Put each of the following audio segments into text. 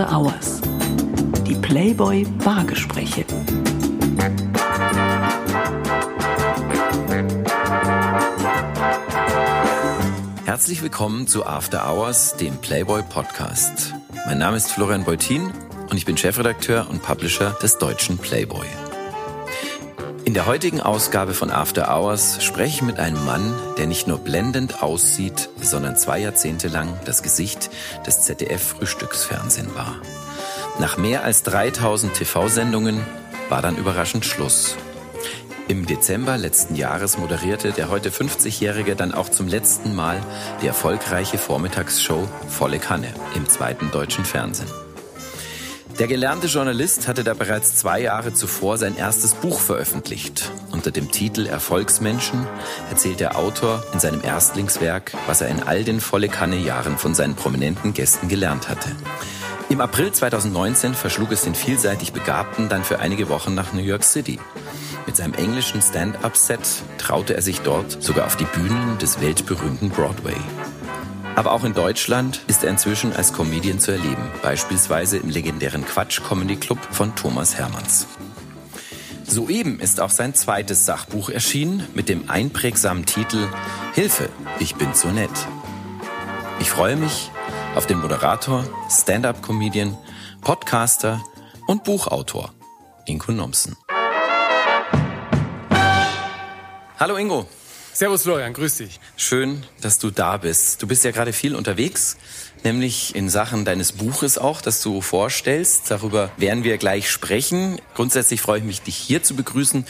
After Hours. Die Playboy Bargespräche. Herzlich willkommen zu After Hours, dem Playboy Podcast. Mein Name ist Florian Beutin und ich bin Chefredakteur und Publisher des deutschen Playboy. In der heutigen Ausgabe von After Hours spreche ich mit einem Mann, der nicht nur blendend aussieht, sondern zwei Jahrzehnte lang das Gesicht des ZDF-Frühstücksfernsehen war. Nach mehr als 3000 TV-Sendungen war dann überraschend Schluss. Im Dezember letzten Jahres moderierte der heute 50-Jährige dann auch zum letzten Mal die erfolgreiche Vormittagsshow Volle Kanne im zweiten deutschen Fernsehen. Der gelernte Journalist hatte da bereits zwei Jahre zuvor sein erstes Buch veröffentlicht. Unter dem Titel Erfolgsmenschen erzählt der Autor in seinem Erstlingswerk, was er in all den volle Kanne Jahren von seinen prominenten Gästen gelernt hatte. Im April 2019 verschlug es den vielseitig Begabten dann für einige Wochen nach New York City. Mit seinem englischen Stand-up-Set traute er sich dort sogar auf die Bühnen des weltberühmten Broadway. Aber auch in Deutschland ist er inzwischen als Comedian zu erleben, beispielsweise im legendären Quatsch Comedy Club von Thomas Hermanns. Soeben ist auch sein zweites Sachbuch erschienen mit dem einprägsamen Titel Hilfe, ich bin zu nett. Ich freue mich auf den Moderator, Stand-up-Comedian, Podcaster und Buchautor Ingo Nomsen. Hallo Ingo. Servus Florian, grüß dich. Schön, dass du da bist. Du bist ja gerade viel unterwegs, nämlich in Sachen deines Buches auch, das du vorstellst. Darüber werden wir gleich sprechen. Grundsätzlich freue ich mich, dich hier zu begrüßen,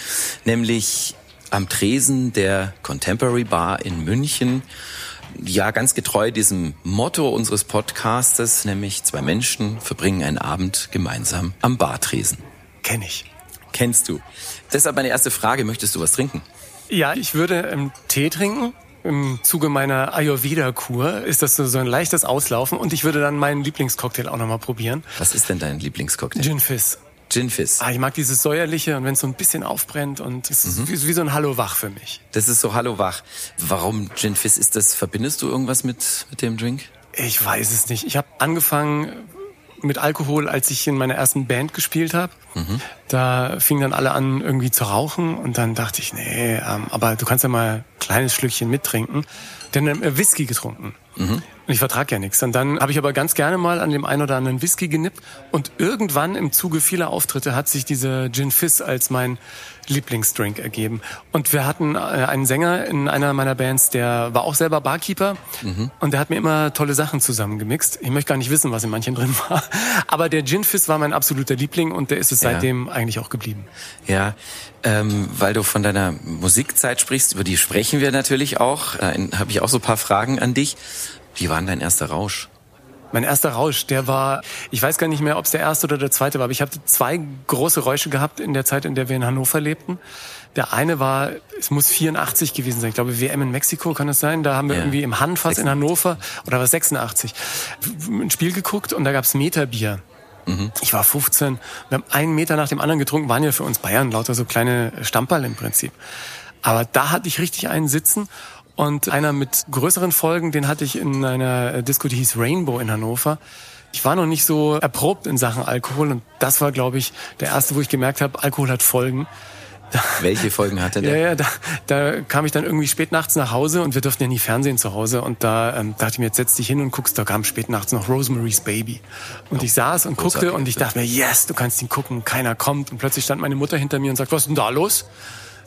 nämlich am Tresen der Contemporary Bar in München. Ja, ganz getreu diesem Motto unseres Podcastes, nämlich zwei Menschen verbringen einen Abend gemeinsam am Bartresen. Kenn ich. Kennst du. Deshalb meine erste Frage, möchtest du was trinken? Ja, ich würde ähm, Tee trinken. Im Zuge meiner Ayurveda-Kur ist das so, ein leichtes Auslaufen und ich würde dann meinen Lieblingscocktail auch nochmal probieren. Was ist denn dein Lieblingscocktail? Gin Fizz. Gin Fizz. Ah, ich mag dieses säuerliche und wenn es so ein bisschen aufbrennt und es ist wie, wie so ein Hallo wach für mich. Das ist so Hallo wach. Warum Gin Fizz? Ist das, verbindest du irgendwas mit, mit dem Drink? Ich weiß es nicht. Ich habe angefangen mit Alkohol, als ich in meiner ersten Band gespielt habe. Mhm. Da fingen dann alle an, irgendwie zu rauchen und dann dachte ich, nee, ähm, aber du kannst ja mal ein kleines Schlückchen mittrinken. Dann äh, Whisky getrunken. Mhm. Und ich vertrag ja nichts. Und dann habe ich aber ganz gerne mal an dem einen oder anderen Whisky genippt. Und irgendwann im Zuge vieler Auftritte hat sich dieser Gin Fizz als mein Lieblingsdrink ergeben. Und wir hatten äh, einen Sänger in einer meiner Bands, der war auch selber Barkeeper. Mhm. Und der hat mir immer tolle Sachen zusammengemixt. Ich möchte gar nicht wissen, was in manchen drin war. Aber der Gin Fizz war mein absoluter Liebling und der ist es seitdem ja. eigentlich auch geblieben. Ja, ähm, weil du von deiner Musikzeit sprichst, über die sprechen wir natürlich auch. Da habe ich auch so ein paar Fragen an dich. Wie war denn dein erster Rausch? Mein erster Rausch, der war, ich weiß gar nicht mehr, ob es der erste oder der zweite war, aber ich hatte zwei große Räusche gehabt in der Zeit, in der wir in Hannover lebten. Der eine war, es muss 84 gewesen sein, ich glaube WM in Mexiko kann es sein. Da haben wir ja. irgendwie im Handfass in Hannover, oder was 86, ein Spiel geguckt und da gab's Meterbier. Mhm. Ich war 15, wir haben einen Meter nach dem anderen getrunken, waren ja für uns Bayern lauter so kleine Stamperl im Prinzip. Aber da hatte ich richtig einen sitzen und einer mit größeren Folgen, den hatte ich in einer Disco, die hieß Rainbow in Hannover. Ich war noch nicht so erprobt in Sachen Alkohol und das war, glaube ich, der erste, wo ich gemerkt habe, Alkohol hat Folgen. Welche Folgen hatte der? Ja, ja, da, da kam ich dann irgendwie spät nachts nach Hause und wir durften ja nie Fernsehen zu Hause und da ähm, dachte ich mir, jetzt setz dich hin und guckst, da kam spät nachts noch Rosemary's Baby. Und ich saß und guckte und ich dachte mir, yes, du kannst ihn gucken, keiner kommt und plötzlich stand meine Mutter hinter mir und sagt, was ist denn da los?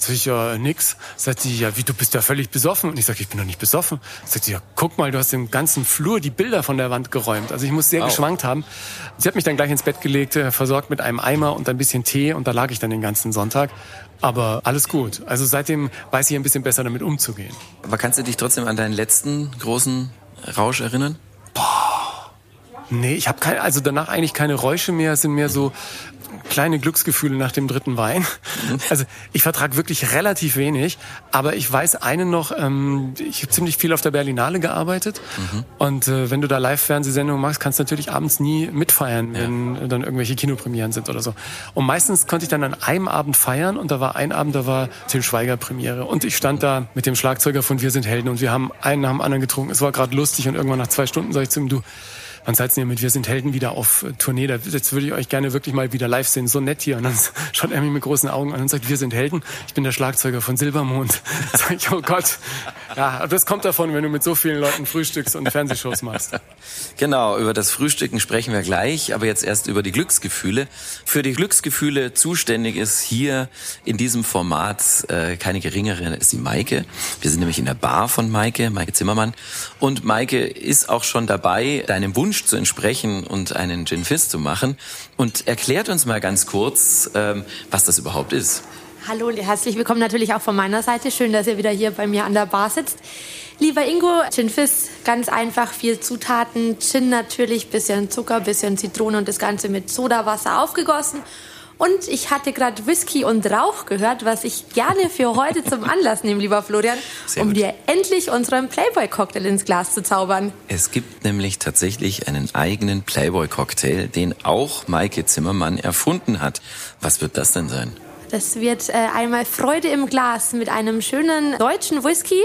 Sag ich, ja, nix. Sagt sie, ja, wie, du bist ja völlig besoffen. Und ich sage, ich bin doch nicht besoffen. Sagt sie, ja, guck mal, du hast im ganzen Flur die Bilder von der Wand geräumt. Also ich muss sehr wow. geschwankt haben. Sie hat mich dann gleich ins Bett gelegt, äh, versorgt mit einem Eimer und ein bisschen Tee und da lag ich dann den ganzen Sonntag. Aber alles gut. Also seitdem weiß ich ein bisschen besser damit umzugehen. Aber kannst du dich trotzdem an deinen letzten großen Rausch erinnern? Boah. Nee, ich habe keine, also danach eigentlich keine Räusche mehr, es sind mehr so kleine Glücksgefühle nach dem dritten Wein. Mhm. Also ich vertrage wirklich relativ wenig, aber ich weiß einen noch, ähm, ich habe ziemlich viel auf der Berlinale gearbeitet mhm. und äh, wenn du da Live-Fernsehsendungen machst, kannst du natürlich abends nie mitfeiern, wenn ja. dann irgendwelche Kinopremieren sind oder so. Und meistens konnte ich dann an einem Abend feiern und da war ein Abend, da war Till Schweiger Premiere und ich stand da mit dem Schlagzeuger von Wir sind Helden und wir haben einen nach dem anderen getrunken. Es war gerade lustig und irgendwann nach zwei Stunden sag ich zu ihm, du, wann seid ihr mit Wir sind Helden wieder auf äh, Tournee? Da, jetzt würde ich euch gerne wirklich mal wieder live sehen. So nett hier. Und dann schaut er mich mit großen Augen an und sagt, wir sind Helden. Ich bin der Schlagzeuger von Silbermond. Sag ich, oh Gott. Ja, das kommt davon, wenn du mit so vielen Leuten frühstückst und Fernsehshows machst. Genau, über das Frühstücken sprechen wir gleich, aber jetzt erst über die Glücksgefühle. Für die Glücksgefühle zuständig ist hier in diesem Format äh, keine geringere ist die Maike. Wir sind nämlich in der Bar von Maike, Maike Zimmermann. Und Maike ist auch schon dabei, deinem Wunsch zu entsprechen und einen Gin Fizz zu machen. Und erklärt uns mal ganz kurz, ähm, was das überhaupt ist. Hallo herzlich willkommen natürlich auch von meiner Seite. Schön, dass ihr wieder hier bei mir an der Bar sitzt. Lieber Ingo, Gin Fizz, ganz einfach, vier Zutaten. Gin natürlich, bisschen Zucker, bisschen Zitrone und das Ganze mit Sodawasser aufgegossen. Und ich hatte gerade Whisky und Rauch gehört, was ich gerne für heute zum Anlass nehme, lieber Florian, Sehr um gut. dir endlich unseren Playboy-Cocktail ins Glas zu zaubern. Es gibt nämlich tatsächlich einen eigenen Playboy-Cocktail, den auch Maike Zimmermann erfunden hat. Was wird das denn sein? Das wird äh, einmal Freude im Glas mit einem schönen deutschen Whisky,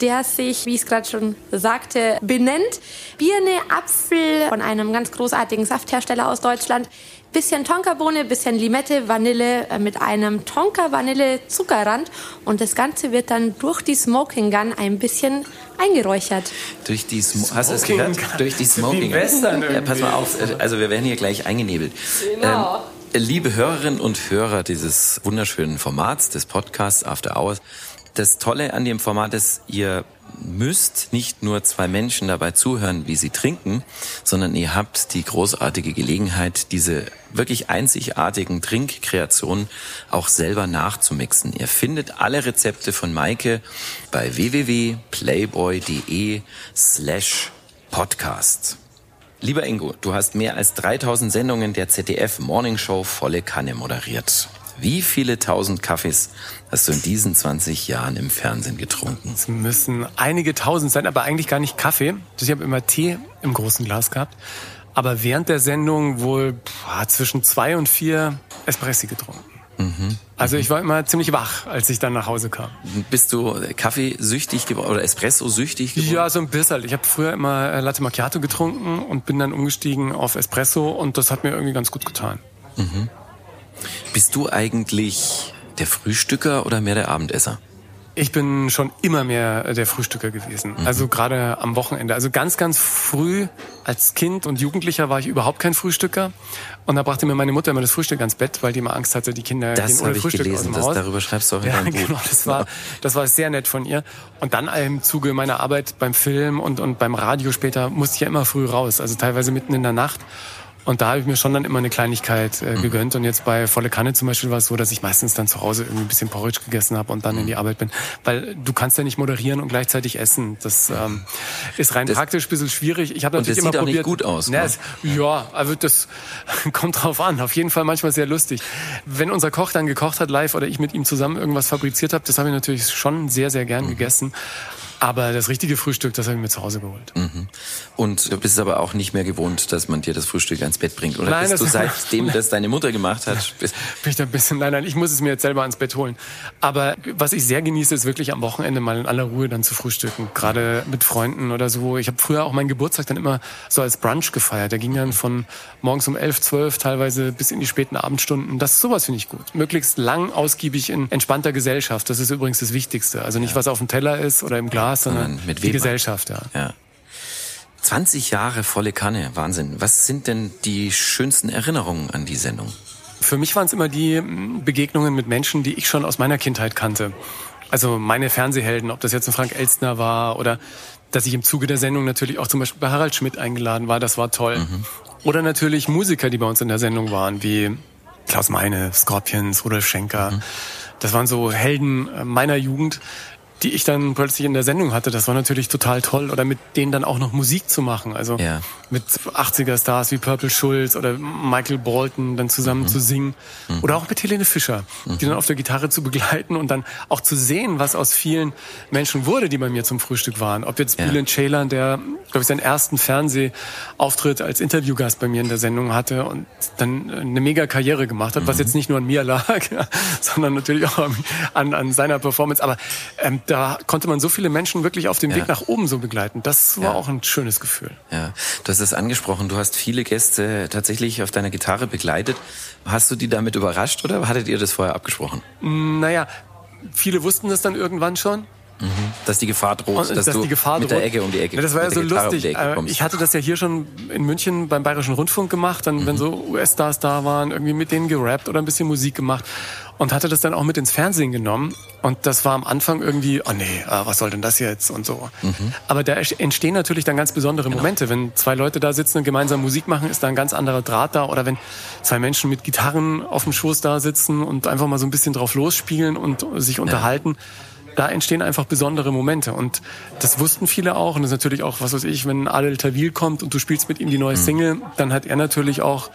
der sich, wie ich es gerade schon sagte, benennt. Birne, Apfel von einem ganz großartigen Safthersteller aus Deutschland. Bisschen Tonkabohne, bisschen Limette, Vanille äh, mit einem Tonka-Vanille-Zuckerrand. Und das Ganze wird dann durch die Smoking Gun ein bisschen eingeräuchert. Durch die Smo Hast du es gehört? Durch die Smoking Gun. Ja, pass mal auf, also wir werden hier gleich eingenebelt. Genau. Ähm, Liebe Hörerinnen und Hörer dieses wunderschönen Formats, des Podcasts After Hours, das Tolle an dem Format ist, ihr müsst nicht nur zwei Menschen dabei zuhören, wie sie trinken, sondern ihr habt die großartige Gelegenheit, diese wirklich einzigartigen Trinkkreationen auch selber nachzumixen. Ihr findet alle Rezepte von Maike bei www.playboy.de slash podcast. Lieber Ingo, du hast mehr als 3000 Sendungen der ZDF Morning Show volle Kanne moderiert. Wie viele tausend Kaffees hast du in diesen 20 Jahren im Fernsehen getrunken? Es müssen einige tausend sein, aber eigentlich gar nicht Kaffee. Ich habe immer Tee im großen Glas gehabt. Aber während der Sendung wohl boah, zwischen zwei und vier Espressi getrunken. Mhm. Also ich war immer ziemlich wach, als ich dann nach Hause kam. Bist du Kaffeesüchtig geworden oder Espresso-süchtig geworden? Ja, so ein bisschen. Ich habe früher immer äh, Latte Macchiato getrunken und bin dann umgestiegen auf Espresso und das hat mir irgendwie ganz gut getan. Mhm. Bist du eigentlich der Frühstücker oder mehr der Abendesser? Ich bin schon immer mehr der Frühstücker gewesen. Mhm. Also gerade am Wochenende. Also ganz, ganz früh als Kind und Jugendlicher war ich überhaupt kein Frühstücker. Und da brachte mir meine Mutter immer das Frühstück ans Bett, weil die immer Angst hatte, die Kinder das gehen ohne ich Frühstück gelesen, aus dem Haus. darüber schreibst du auch in ja, Genau, das war, das war sehr nett von ihr. Und dann im Zuge meiner Arbeit beim Film und, und beim Radio später musste ich ja immer früh raus. Also teilweise mitten in der Nacht. Und da habe ich mir schon dann immer eine Kleinigkeit äh, mhm. gegönnt. Und jetzt bei Volle Kanne zum Beispiel war es so, dass ich meistens dann zu Hause irgendwie ein bisschen Porridge gegessen habe und dann in die mhm. Arbeit bin. Weil du kannst ja nicht moderieren und gleichzeitig essen. Das ähm, ist rein das, praktisch ein bisschen schwierig. Ich habe natürlich und das immer sieht probiert. Auch nicht gut aus. Ne, es, ja, also das kommt drauf an. Auf jeden Fall manchmal sehr lustig. Wenn unser Koch dann gekocht hat live oder ich mit ihm zusammen irgendwas fabriziert habe, das habe ich natürlich schon sehr, sehr gern mhm. gegessen. Aber das richtige Frühstück, das habe ich mir zu Hause geholt. Mhm. Und du bist aber auch nicht mehr gewohnt, dass man dir das Frühstück ans Bett bringt. Oder nein, bist du seitdem das deine Mutter gemacht hat? Bin ich da ein bisschen, nein, nein, ich muss es mir jetzt selber ans Bett holen. Aber was ich sehr genieße, ist wirklich am Wochenende mal in aller Ruhe dann zu frühstücken. Gerade mit Freunden oder so. Ich habe früher auch meinen Geburtstag dann immer so als Brunch gefeiert. Der ging dann von morgens um elf, zwölf teilweise bis in die späten Abendstunden. Das sowas finde ich gut. Möglichst lang, ausgiebig in entspannter Gesellschaft. Das ist übrigens das Wichtigste. Also nicht, ja. was auf dem Teller ist oder im Glas sondern mit die Gesellschaft, ja. ja. 20 Jahre volle Kanne, Wahnsinn. Was sind denn die schönsten Erinnerungen an die Sendung? Für mich waren es immer die hm, Begegnungen mit Menschen, die ich schon aus meiner Kindheit kannte. Also meine Fernsehhelden, ob das jetzt ein Frank Elstner war oder dass ich im Zuge der Sendung natürlich auch zum Beispiel bei Harald Schmidt eingeladen war, das war toll. Mhm. Oder natürlich Musiker, die bei uns in der Sendung waren, wie Klaus Meine, Scorpions, Rudolf Schenker. Mhm. Das waren so Helden meiner Jugend, die ich dann plötzlich in der Sendung hatte. Das war natürlich total toll. Oder mit denen dann auch noch Musik zu machen. Also ja. mit 80er-Stars wie Purple Schulz oder Michael Bolton dann zusammen mhm. zu singen. Mhm. Oder auch mit Helene Fischer, mhm. die dann auf der Gitarre zu begleiten und dann auch zu sehen, was aus vielen Menschen wurde, die bei mir zum Frühstück waren. Ob jetzt ja. Bülent Ceylan, der, glaube ich, seinen ersten Fernsehauftritt als Interviewgast bei mir in der Sendung hatte und dann eine mega Karriere gemacht hat, was mhm. jetzt nicht nur an mir lag, sondern natürlich auch an, an seiner Performance. Aber ähm, da konnte man so viele Menschen wirklich auf dem. Weg nach oben so begleiten. Das war auch ein schönes Gefühl. Ja, du hast es angesprochen, du hast viele Gäste tatsächlich auf deiner Gitarre begleitet. Hast du die damit überrascht oder hattet ihr das vorher abgesprochen? Naja, viele wussten das dann irgendwann schon. Dass die Gefahr droht, Und dass, du die Gefahr mit der droht. Ecke um die Ecke Ja, das war ja so der lustig. Um ich hatte das ja hier schon in München beim Bayerischen Rundfunk gemacht, dann, Mhm. wenn so US-Stars da waren, irgendwie mit denen gerappt oder ein bisschen Musik gemacht und hatte das dann auch mit ins Fernsehen genommen. Und das war am Anfang irgendwie, oh nee, äh, was soll denn das jetzt und so. Mhm. Aber da entstehen natürlich dann ganz besondere Genau. Momente. Wenn zwei Leute da sitzen und gemeinsam Musik machen, ist da ein ganz anderer Draht da. Oder wenn zwei Menschen mit Gitarren auf dem Schoß da sitzen und einfach mal so ein bisschen drauf losspielen und sich unterhalten da entstehen einfach besondere Momente. Und das wussten viele auch. Und das ist natürlich auch, was weiß ich, wenn Adel Tawil kommt und du spielst mit ihm die neue Single, dann hat er natürlich auch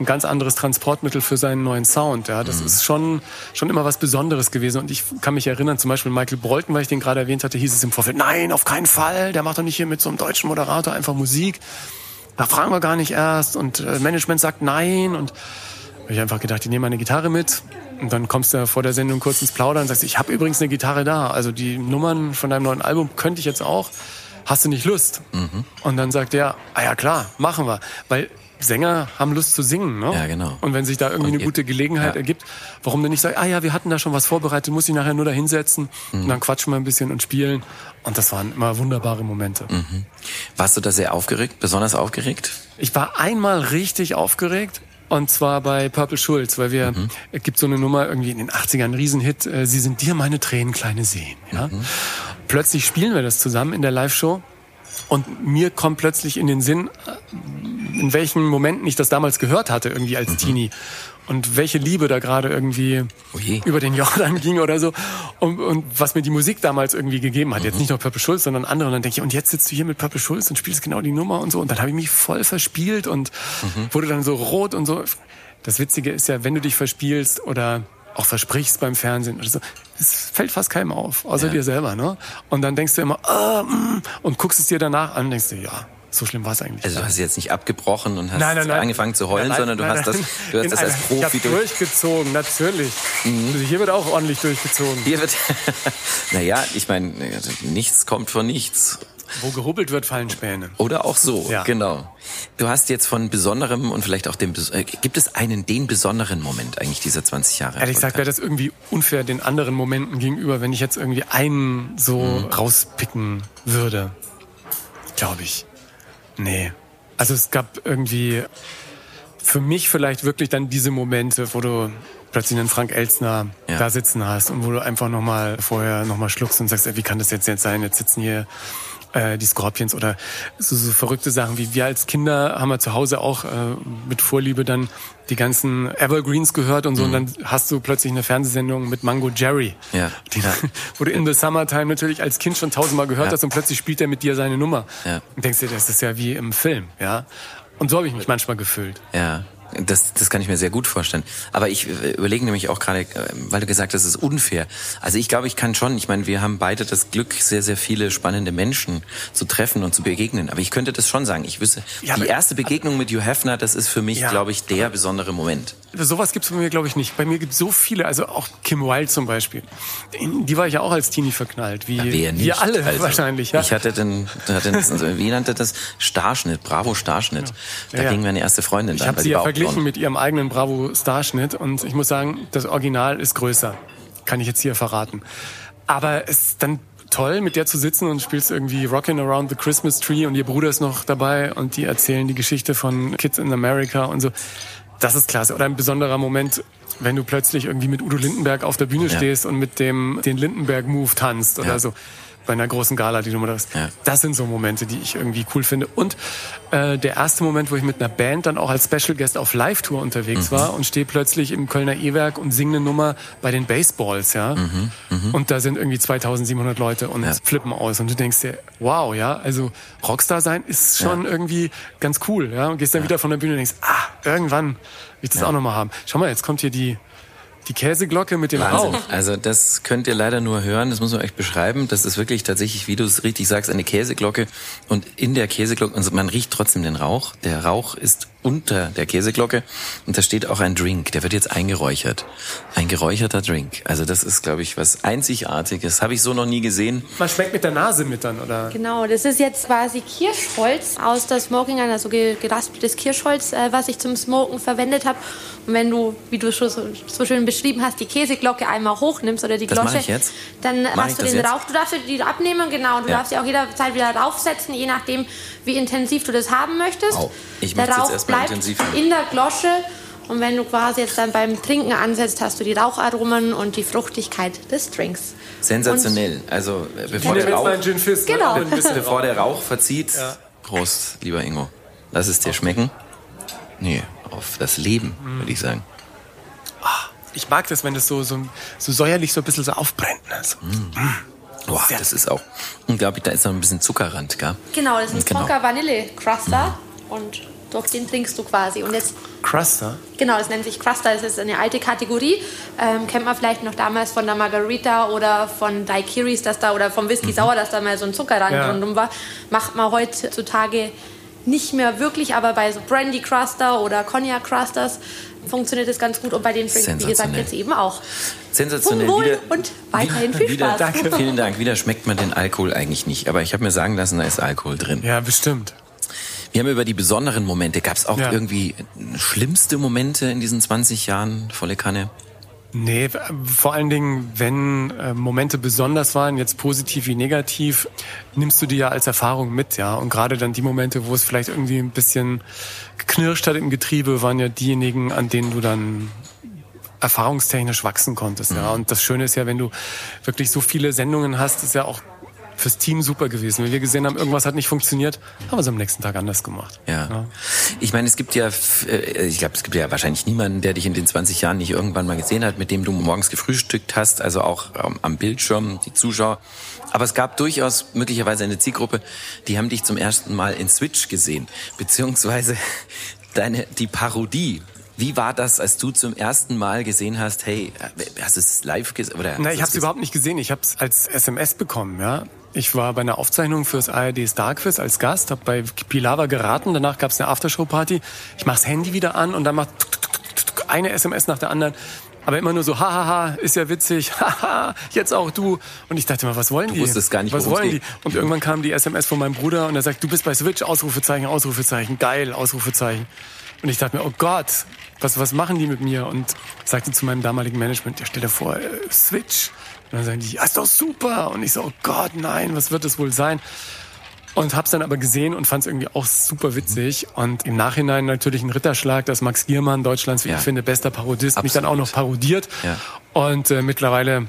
ein ganz anderes Transportmittel für seinen neuen Sound. Ja, das ist schon, schon immer was Besonderes gewesen. Und ich kann mich erinnern, zum Beispiel Michael Bolton, weil ich den gerade erwähnt hatte, hieß es im Vorfeld, nein, auf keinen Fall, der macht doch nicht hier mit so einem deutschen Moderator einfach Musik. Da fragen wir gar nicht erst. Und äh, Management sagt nein. Und habe ich einfach gedacht, ich nehme meine Gitarre mit. Und dann kommst du vor der Sendung kurz ins Plaudern und sagst, ich habe übrigens eine Gitarre da. Also die Nummern von deinem neuen Album könnte ich jetzt auch. Hast du nicht Lust? Und dann sagt er, ah ja klar, machen wir. Weil Sänger haben Lust zu singen, ne? Ja, genau. Und wenn sich da irgendwie Und eine gute Gelegenheit ja. ergibt, warum denn nicht sagen, ah ja, wir hatten da schon was vorbereitet, muss ich nachher nur da hinsetzen Mhm. und dann quatschen wir ein bisschen und spielen. Und das waren immer wunderbare Momente. Mhm. Warst du da sehr aufgeregt, besonders aufgeregt? Ich war einmal richtig aufgeregt. Und zwar bei Purple Schulz, weil wir, es gibt so eine Nummer irgendwie in den 80ern, ein Riesenhit, äh, Sie sind dir meine Tränen, kleine Seen. Ja? Plötzlich spielen wir das zusammen in der Live-Show und mir kommt plötzlich in den Sinn, äh, in welchen Momenten ich das damals gehört hatte, irgendwie als Teenie. Und welche Liebe da gerade irgendwie Oh je. über den Jordan ging oder so. Und, und was mir die Musik damals irgendwie gegeben hat. Jetzt nicht nur Purple Schulz, sondern andere. Und dann denke ich, und jetzt sitzt du hier mit Purple Schulz und spielst genau die Nummer und so. Und dann habe ich mich voll verspielt und wurde dann so rot und so. Das Witzige ist ja, wenn du dich verspielst oder auch versprichst beim Fernsehen oder so, es fällt fast keinem auf, außer Ja. dir selber, ne? Und dann denkst du immer, ah, mm, und guckst es dir danach an und denkst du, ja, so schlimm war es eigentlich. Also du hast jetzt nicht abgebrochen und hast Nein, nein, nein. angefangen zu heulen, sondern du hast das, du hast In das als Profi Ich durch. Mhm. durchgezogen, natürlich. Also hier wird auch ordentlich durchgezogen. Hier wird, naja, ich meine, nichts kommt von nichts. Wo gerubbelt wird, fallen Späne. Oder auch so, Ja. genau. Du hast jetzt von besonderem und vielleicht auch dem, bes- äh, gibt es einen, den besonderen Moment eigentlich dieser 20 Jahre? Ehrlich gesagt wäre das irgendwie unfair den anderen Momenten gegenüber, wenn ich jetzt irgendwie einen so Mhm. rauspicken würde. Glaube ich. Nee. Also es gab irgendwie für mich vielleicht wirklich dann diese Momente, wo du plötzlich einen Frank Elstner Ja. da sitzen hast und wo du einfach nochmal vorher nochmal schluckst und sagst, ey, wie kann das jetzt, jetzt sein? Jetzt sitzen hier äh, die Scorpions oder so, so verrückte Sachen wie wir als Kinder haben wir zu Hause auch äh, mit Vorliebe dann die ganzen Evergreens gehört und so und dann hast du plötzlich eine Fernsehsendung mit Mango Jerry, Mhm. Ja. die, Ja. wo du in the Summertime natürlich als Kind schon tausendmal gehört Ja. hast und plötzlich spielt er mit dir seine Nummer Ja. und denkst dir, das ist ja wie im Film, ja. Und so habe ich mich manchmal gefühlt. Ja, das, das kann ich mir sehr gut vorstellen. Aber ich äh, überlege nämlich auch gerade, äh, weil du gesagt hast, es ist unfair. Also ich glaube, ich kann schon, ich meine, wir haben beide das Glück, sehr, sehr viele spannende Menschen zu treffen und zu begegnen. Aber ich könnte das schon sagen. Ich wüsste, Ja, die erste Begegnung mit Hugh Hefner, das ist für mich, Ja. glaube ich, der besondere Moment. Sowas gibt's bei mir, glaube ich, nicht. Bei mir gibt's so viele, also auch Kim Wilde zum Beispiel. Die war ich ja auch als Teenie verknallt, wie wer nicht? wir alle Also, wahrscheinlich. Ja. Ich hatte den, hatte den wie nannte das? Starschnitt, Bravo Starschnitt. Da ging meine erste Freundin Ich dann, weil die war auch verglichen mit ihrem eigenen Bravo Starschnitt und ich muss sagen, das Original ist größer. Kann ich jetzt hier verraten. Aber es ist dann toll, mit der zu sitzen und spielst irgendwie Rockin' Around the Christmas Tree und ihr Bruder ist noch dabei und die erzählen die Geschichte von Kids in America und so. Das ist klasse. Oder ein besonderer Moment, wenn du plötzlich irgendwie mit Udo Lindenberg auf der Bühne Ja. stehst und mit dem den Lindenberg-Move tanzt oder Ja. so. Bei einer großen Gala, die du moderierst. Ja. Das sind so Momente, die ich irgendwie cool finde. Und äh, der erste Moment, wo ich mit einer Band dann auch als Special Guest auf Live-Tour unterwegs war und stehe plötzlich im Kölner E-Werk und singe eine Nummer bei den Baseballs, ja. Und da sind irgendwie 2700 Leute und Ja. flippen aus. Und du denkst dir, wow, ja, also Rockstar sein ist schon irgendwie ganz cool, ja. Und gehst dann wieder von der Bühne und denkst, ah, irgendwann will ich das auch nochmal haben. Schau mal, jetzt kommt hier die, die Käseglocke mit dem Wahnsinn. Rauch. Also das könnt ihr leider nur hören, das muss man euch beschreiben. Das ist wirklich tatsächlich, wie du es richtig sagst, eine Käseglocke. Und in der Käseglocke, also man riecht trotzdem den Rauch. Der Rauch ist unter der Käseglocke und da steht auch ein Drink, der wird jetzt eingeräuchert. Ein geräucherter Drink. Also das ist, glaube ich, was Einzigartiges. Habe ich so noch nie gesehen. Man schmeckt mit der Nase mit dann, oder? Genau, das ist jetzt quasi Kirschholz aus der Smoking, also geraspeltes Kirschholz, äh, was ich zum Smoken verwendet habe. Und wenn du, wie du schon so, so, schön beschrieben hast, die Käseglocke einmal hochnimmst oder die das Glocke, ich jetzt. dann mach hast du den Rauch. Du darfst die abnehmen, genau. Du ja. darfst sie auch jederzeit wieder raufsetzen, je nachdem, wie intensiv du das haben möchtest. Au. Ich möchte jetzt erstmal bleibt intensiv haben. in der Glosche. Und wenn du quasi jetzt dann beim Trinken ansetzt, hast du die Raucharomen und die Fruchtigkeit des Drinks. Sensationell. Also äh, bevor der, Rauch, Gin Fizz, Genau. Ne? bevor der Rauch verzieht. Prost, lieber Ingo. Lass es dir schmecken. Nee, auf das Leben, würde ich sagen. Ich mag das, wenn das so, so, so säuerlich so ein bisschen so aufbrennt. Ne? So. Boah, das ist auch unglaublich. Da ist noch ein bisschen Zuckerrand, gell? Genau, das ist ein Genau. Tonka Vanille Cruster und durch den trinkst du quasi. Und jetzt Cruster. Genau, das nennt sich Cruster. Das ist eine alte Kategorie. Ähm, kennt man vielleicht noch damals von der Margarita oder von Daiquiris, dass da oder vom Whisky Sauer, dass da mal so ein Zuckerrand Ja. rundum war. Macht man heutzutage nicht mehr wirklich, aber bei so Brandy Cruster oder Cognac Crusters funktioniert das ganz gut und bei den Drinks, wie gesagt, jetzt eben auch. Sensationell. Wieder, und weiterhin viel wieder, Spaß. Danke. Vielen Dank. Wieder schmeckt man den Alkohol eigentlich nicht. Aber ich habe mir sagen lassen, da ist Alkohol drin. Ja, bestimmt. Wir haben über die besonderen Momente. Gab es auch Ja. irgendwie schlimmste Momente in diesen 20 Jahren, volle Kanne? Nee, vor allen Dingen, wenn äh, Momente besonders waren, jetzt positiv wie negativ, nimmst du die ja als Erfahrung mit, ja. Und gerade dann die Momente, wo es vielleicht irgendwie ein bisschen geknirscht hat im Getriebe, waren ja diejenigen, an denen du dann erfahrungstechnisch wachsen konntest, ja. Und das Schöne ist ja, wenn du wirklich so viele Sendungen hast, ist ja auch fürs Team super gewesen. Wenn wir gesehen haben, irgendwas hat nicht funktioniert, haben wir es am nächsten Tag anders gemacht. Ja. Ich meine, es gibt ja, äh, ich glaube, es gibt ja wahrscheinlich niemanden, der dich in den 20 Jahren nicht irgendwann mal gesehen hat, mit dem du morgens gefrühstückt hast, also auch ähm, am Bildschirm, die Zuschauer. Aber es gab durchaus möglicherweise eine Zielgruppe, die haben dich zum ersten Mal in Switch gesehen, beziehungsweise deine, die Parodie. Wie war das, als du zum ersten Mal gesehen hast, hey, äh, hast du es live gesehen? Hast ich habe es überhaupt nicht gesehen. Ich habe es als SMS bekommen. Ja, ich war bei einer Aufzeichnung fürs ARD Star Quiz als Gast, habe bei Pilava geraten. Danach gab es eine Aftershow-Party. Ich mache das Handy wieder an und dann macht eine SMS nach der anderen. Aber immer nur so, hahaha, ist ja witzig, haha, jetzt auch du. Und ich dachte mal, was wollen die? wusstest gar nicht, was wollen die? Und irgendwann kam die SMS von meinem Bruder und er sagt, du bist bei Switch, Ausrufezeichen, Ausrufezeichen, geil, Ausrufezeichen. Und ich dachte mir, oh Gott, was, was machen die mit mir? Und sagte zu meinem damaligen Management, ja, stell dir vor, äh, Switch. Und dann sagen die, ja, ist doch super. Und ich so, oh Gott, nein, was wird das wohl sein? Und hab's dann aber gesehen und fand's irgendwie auch super witzig. Und im Nachhinein natürlich ein Ritterschlag, dass Max Giermann, Deutschlands, wie Ja. ich finde, bester Parodist, mich dann auch Absolut. noch parodiert. Ja. Und äh, mittlerweile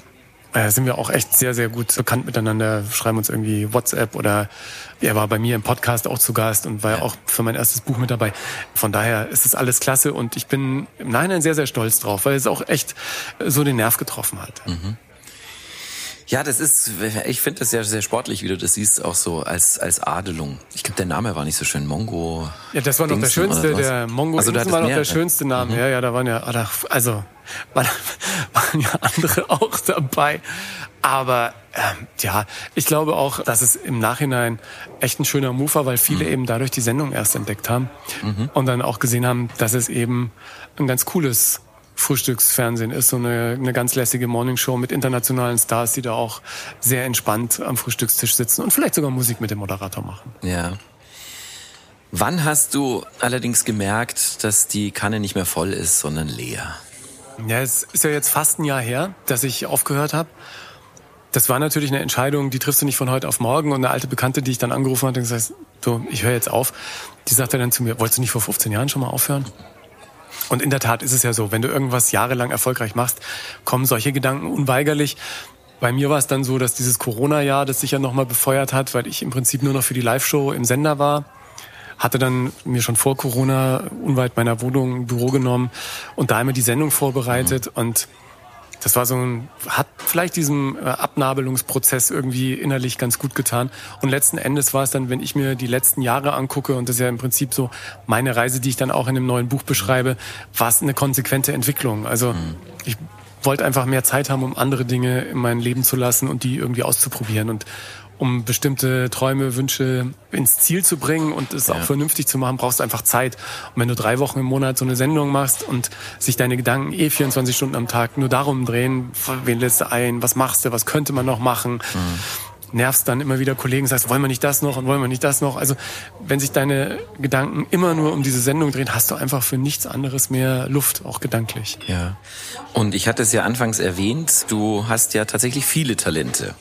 äh, sind wir auch echt sehr, sehr gut bekannt miteinander, schreiben uns irgendwie WhatsApp oder er war bei mir im Podcast auch zu Gast und war ja. auch für mein erstes Buch mit dabei. Von daher ist es alles klasse und ich bin im Nachhinein sehr, sehr stolz drauf, weil es auch echt so den Nerv getroffen hat. Ja, das ist, ich finde das ja sehr sportlich, wie du das siehst, auch so als, als Adelung. Ich glaube, der Name war nicht so schön. Mongo. Ja, das war noch der schönste, der Mongo Also, Dingsen war noch der schönste Name. Ja, ja, da waren ja, also, waren, waren ja andere auch dabei. Aber ähm, ja, ich glaube auch, dass es im Nachhinein echt ein schöner Move war, weil viele eben dadurch die Sendung erst entdeckt haben und dann auch gesehen haben, dass es eben ein ganz cooles Frühstücksfernsehen ist, so eine, eine ganz lässige Morningshow mit internationalen Stars, die da auch sehr entspannt am Frühstückstisch sitzen und vielleicht sogar Musik mit dem Moderator machen. Ja. Wann hast du allerdings gemerkt, dass die Kanne nicht mehr voll ist, sondern leer? Ja, es ist ja jetzt fast ein Jahr her, dass ich aufgehört habe. Das war natürlich eine Entscheidung, die triffst du nicht von heute auf morgen. Und eine alte Bekannte, die ich dann angerufen hatte, und gesagt, du, ich höre jetzt auf, die sagte dann zu mir, wolltest du nicht vor 15 Jahren schon mal aufhören? Und in der Tat ist es ja so, wenn du irgendwas jahrelang erfolgreich machst, kommen solche Gedanken unweigerlich. Bei mir war es dann so, dass dieses Corona-Jahr das sich ja nochmal befeuert hat, weil ich im Prinzip nur noch für die Live-Show im Sender war hatte dann mir schon vor Corona unweit meiner Wohnung ein Büro genommen und da immer die Sendung vorbereitet und das war so ein, hat vielleicht diesem äh, Abnabelungsprozess irgendwie innerlich ganz gut getan. Und letzten Endes war es dann, wenn ich mir die letzten Jahre angucke, und das ist ja im Prinzip so meine Reise, die ich dann auch in dem neuen Buch beschreibe, war es eine konsequente Entwicklung. Also ich wollte einfach mehr Zeit haben, um andere Dinge in mein Leben zu lassen und die irgendwie auszuprobieren. Und um bestimmte Träume, Wünsche ins Ziel zu bringen und es Ja. auch vernünftig zu machen, brauchst du einfach Zeit. Und wenn du drei Wochen im Monat so eine Sendung machst und sich deine Gedanken eh 24 Stunden am Tag nur darum drehen, wen lässt du ein, was machst du, was könnte man noch machen, nervst dann immer wieder Kollegen, sagst, wollen wir nicht das noch und wollen wir nicht das noch. Also wenn sich deine Gedanken immer nur um diese Sendung drehen, hast du einfach für nichts anderes mehr Luft, auch gedanklich. Ja. Und ich hatte es ja anfangs erwähnt, du hast ja tatsächlich viele Talente.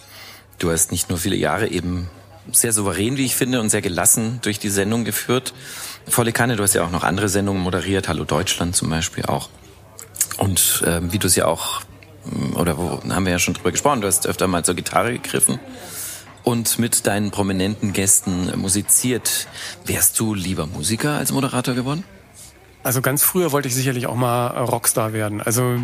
Du hast nicht nur viele Jahre eben sehr souverän, wie ich finde, und sehr gelassen durch die Sendung geführt. Volle Kanne, du hast ja auch noch andere Sendungen moderiert, Hallo Deutschland zum Beispiel auch. Und ähm, wie du es ja auch, ähm, oder wo haben wir ja schon drüber gesprochen, du hast öfter mal zur Gitarre gegriffen und mit deinen prominenten Gästen musiziert. Wärst du lieber Musiker als Moderator geworden? Also ganz früher wollte ich sicherlich auch mal Rockstar werden. Also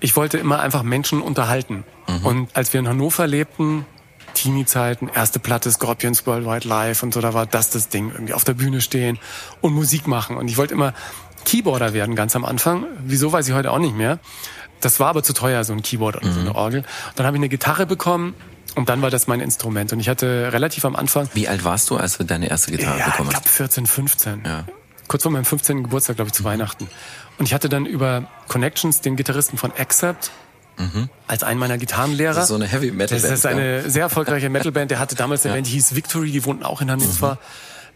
ich wollte immer einfach Menschen unterhalten. Und als wir in Hannover lebten, Teenie-Zeiten, erste Platte Scorpions Worldwide Live und so, da war das das Ding, irgendwie auf der Bühne stehen und Musik machen. Und ich wollte immer Keyboarder werden, ganz am Anfang. Wieso, weiß ich heute auch nicht mehr. Das war aber zu teuer, so ein Keyboard oder so eine Orgel. Dann habe ich eine Gitarre bekommen und dann war das mein Instrument. Und ich hatte relativ am Anfang Wie alt warst du, als du deine erste Gitarre ja, ich bekommen glaube hast? 14, 15. Ja. Kurz vor meinem 15. Geburtstag, glaube ich, zu Weihnachten. Und ich hatte dann über Connections den Gitarristen von Accept als einen meiner Gitarrenlehrer. Mhm. Das ist so eine Heavy Metal Das ist Band, eine sehr erfolgreiche Metalband. Der hatte damals eine Ja. Band, die hieß Victory, die wohnten auch in Hannover,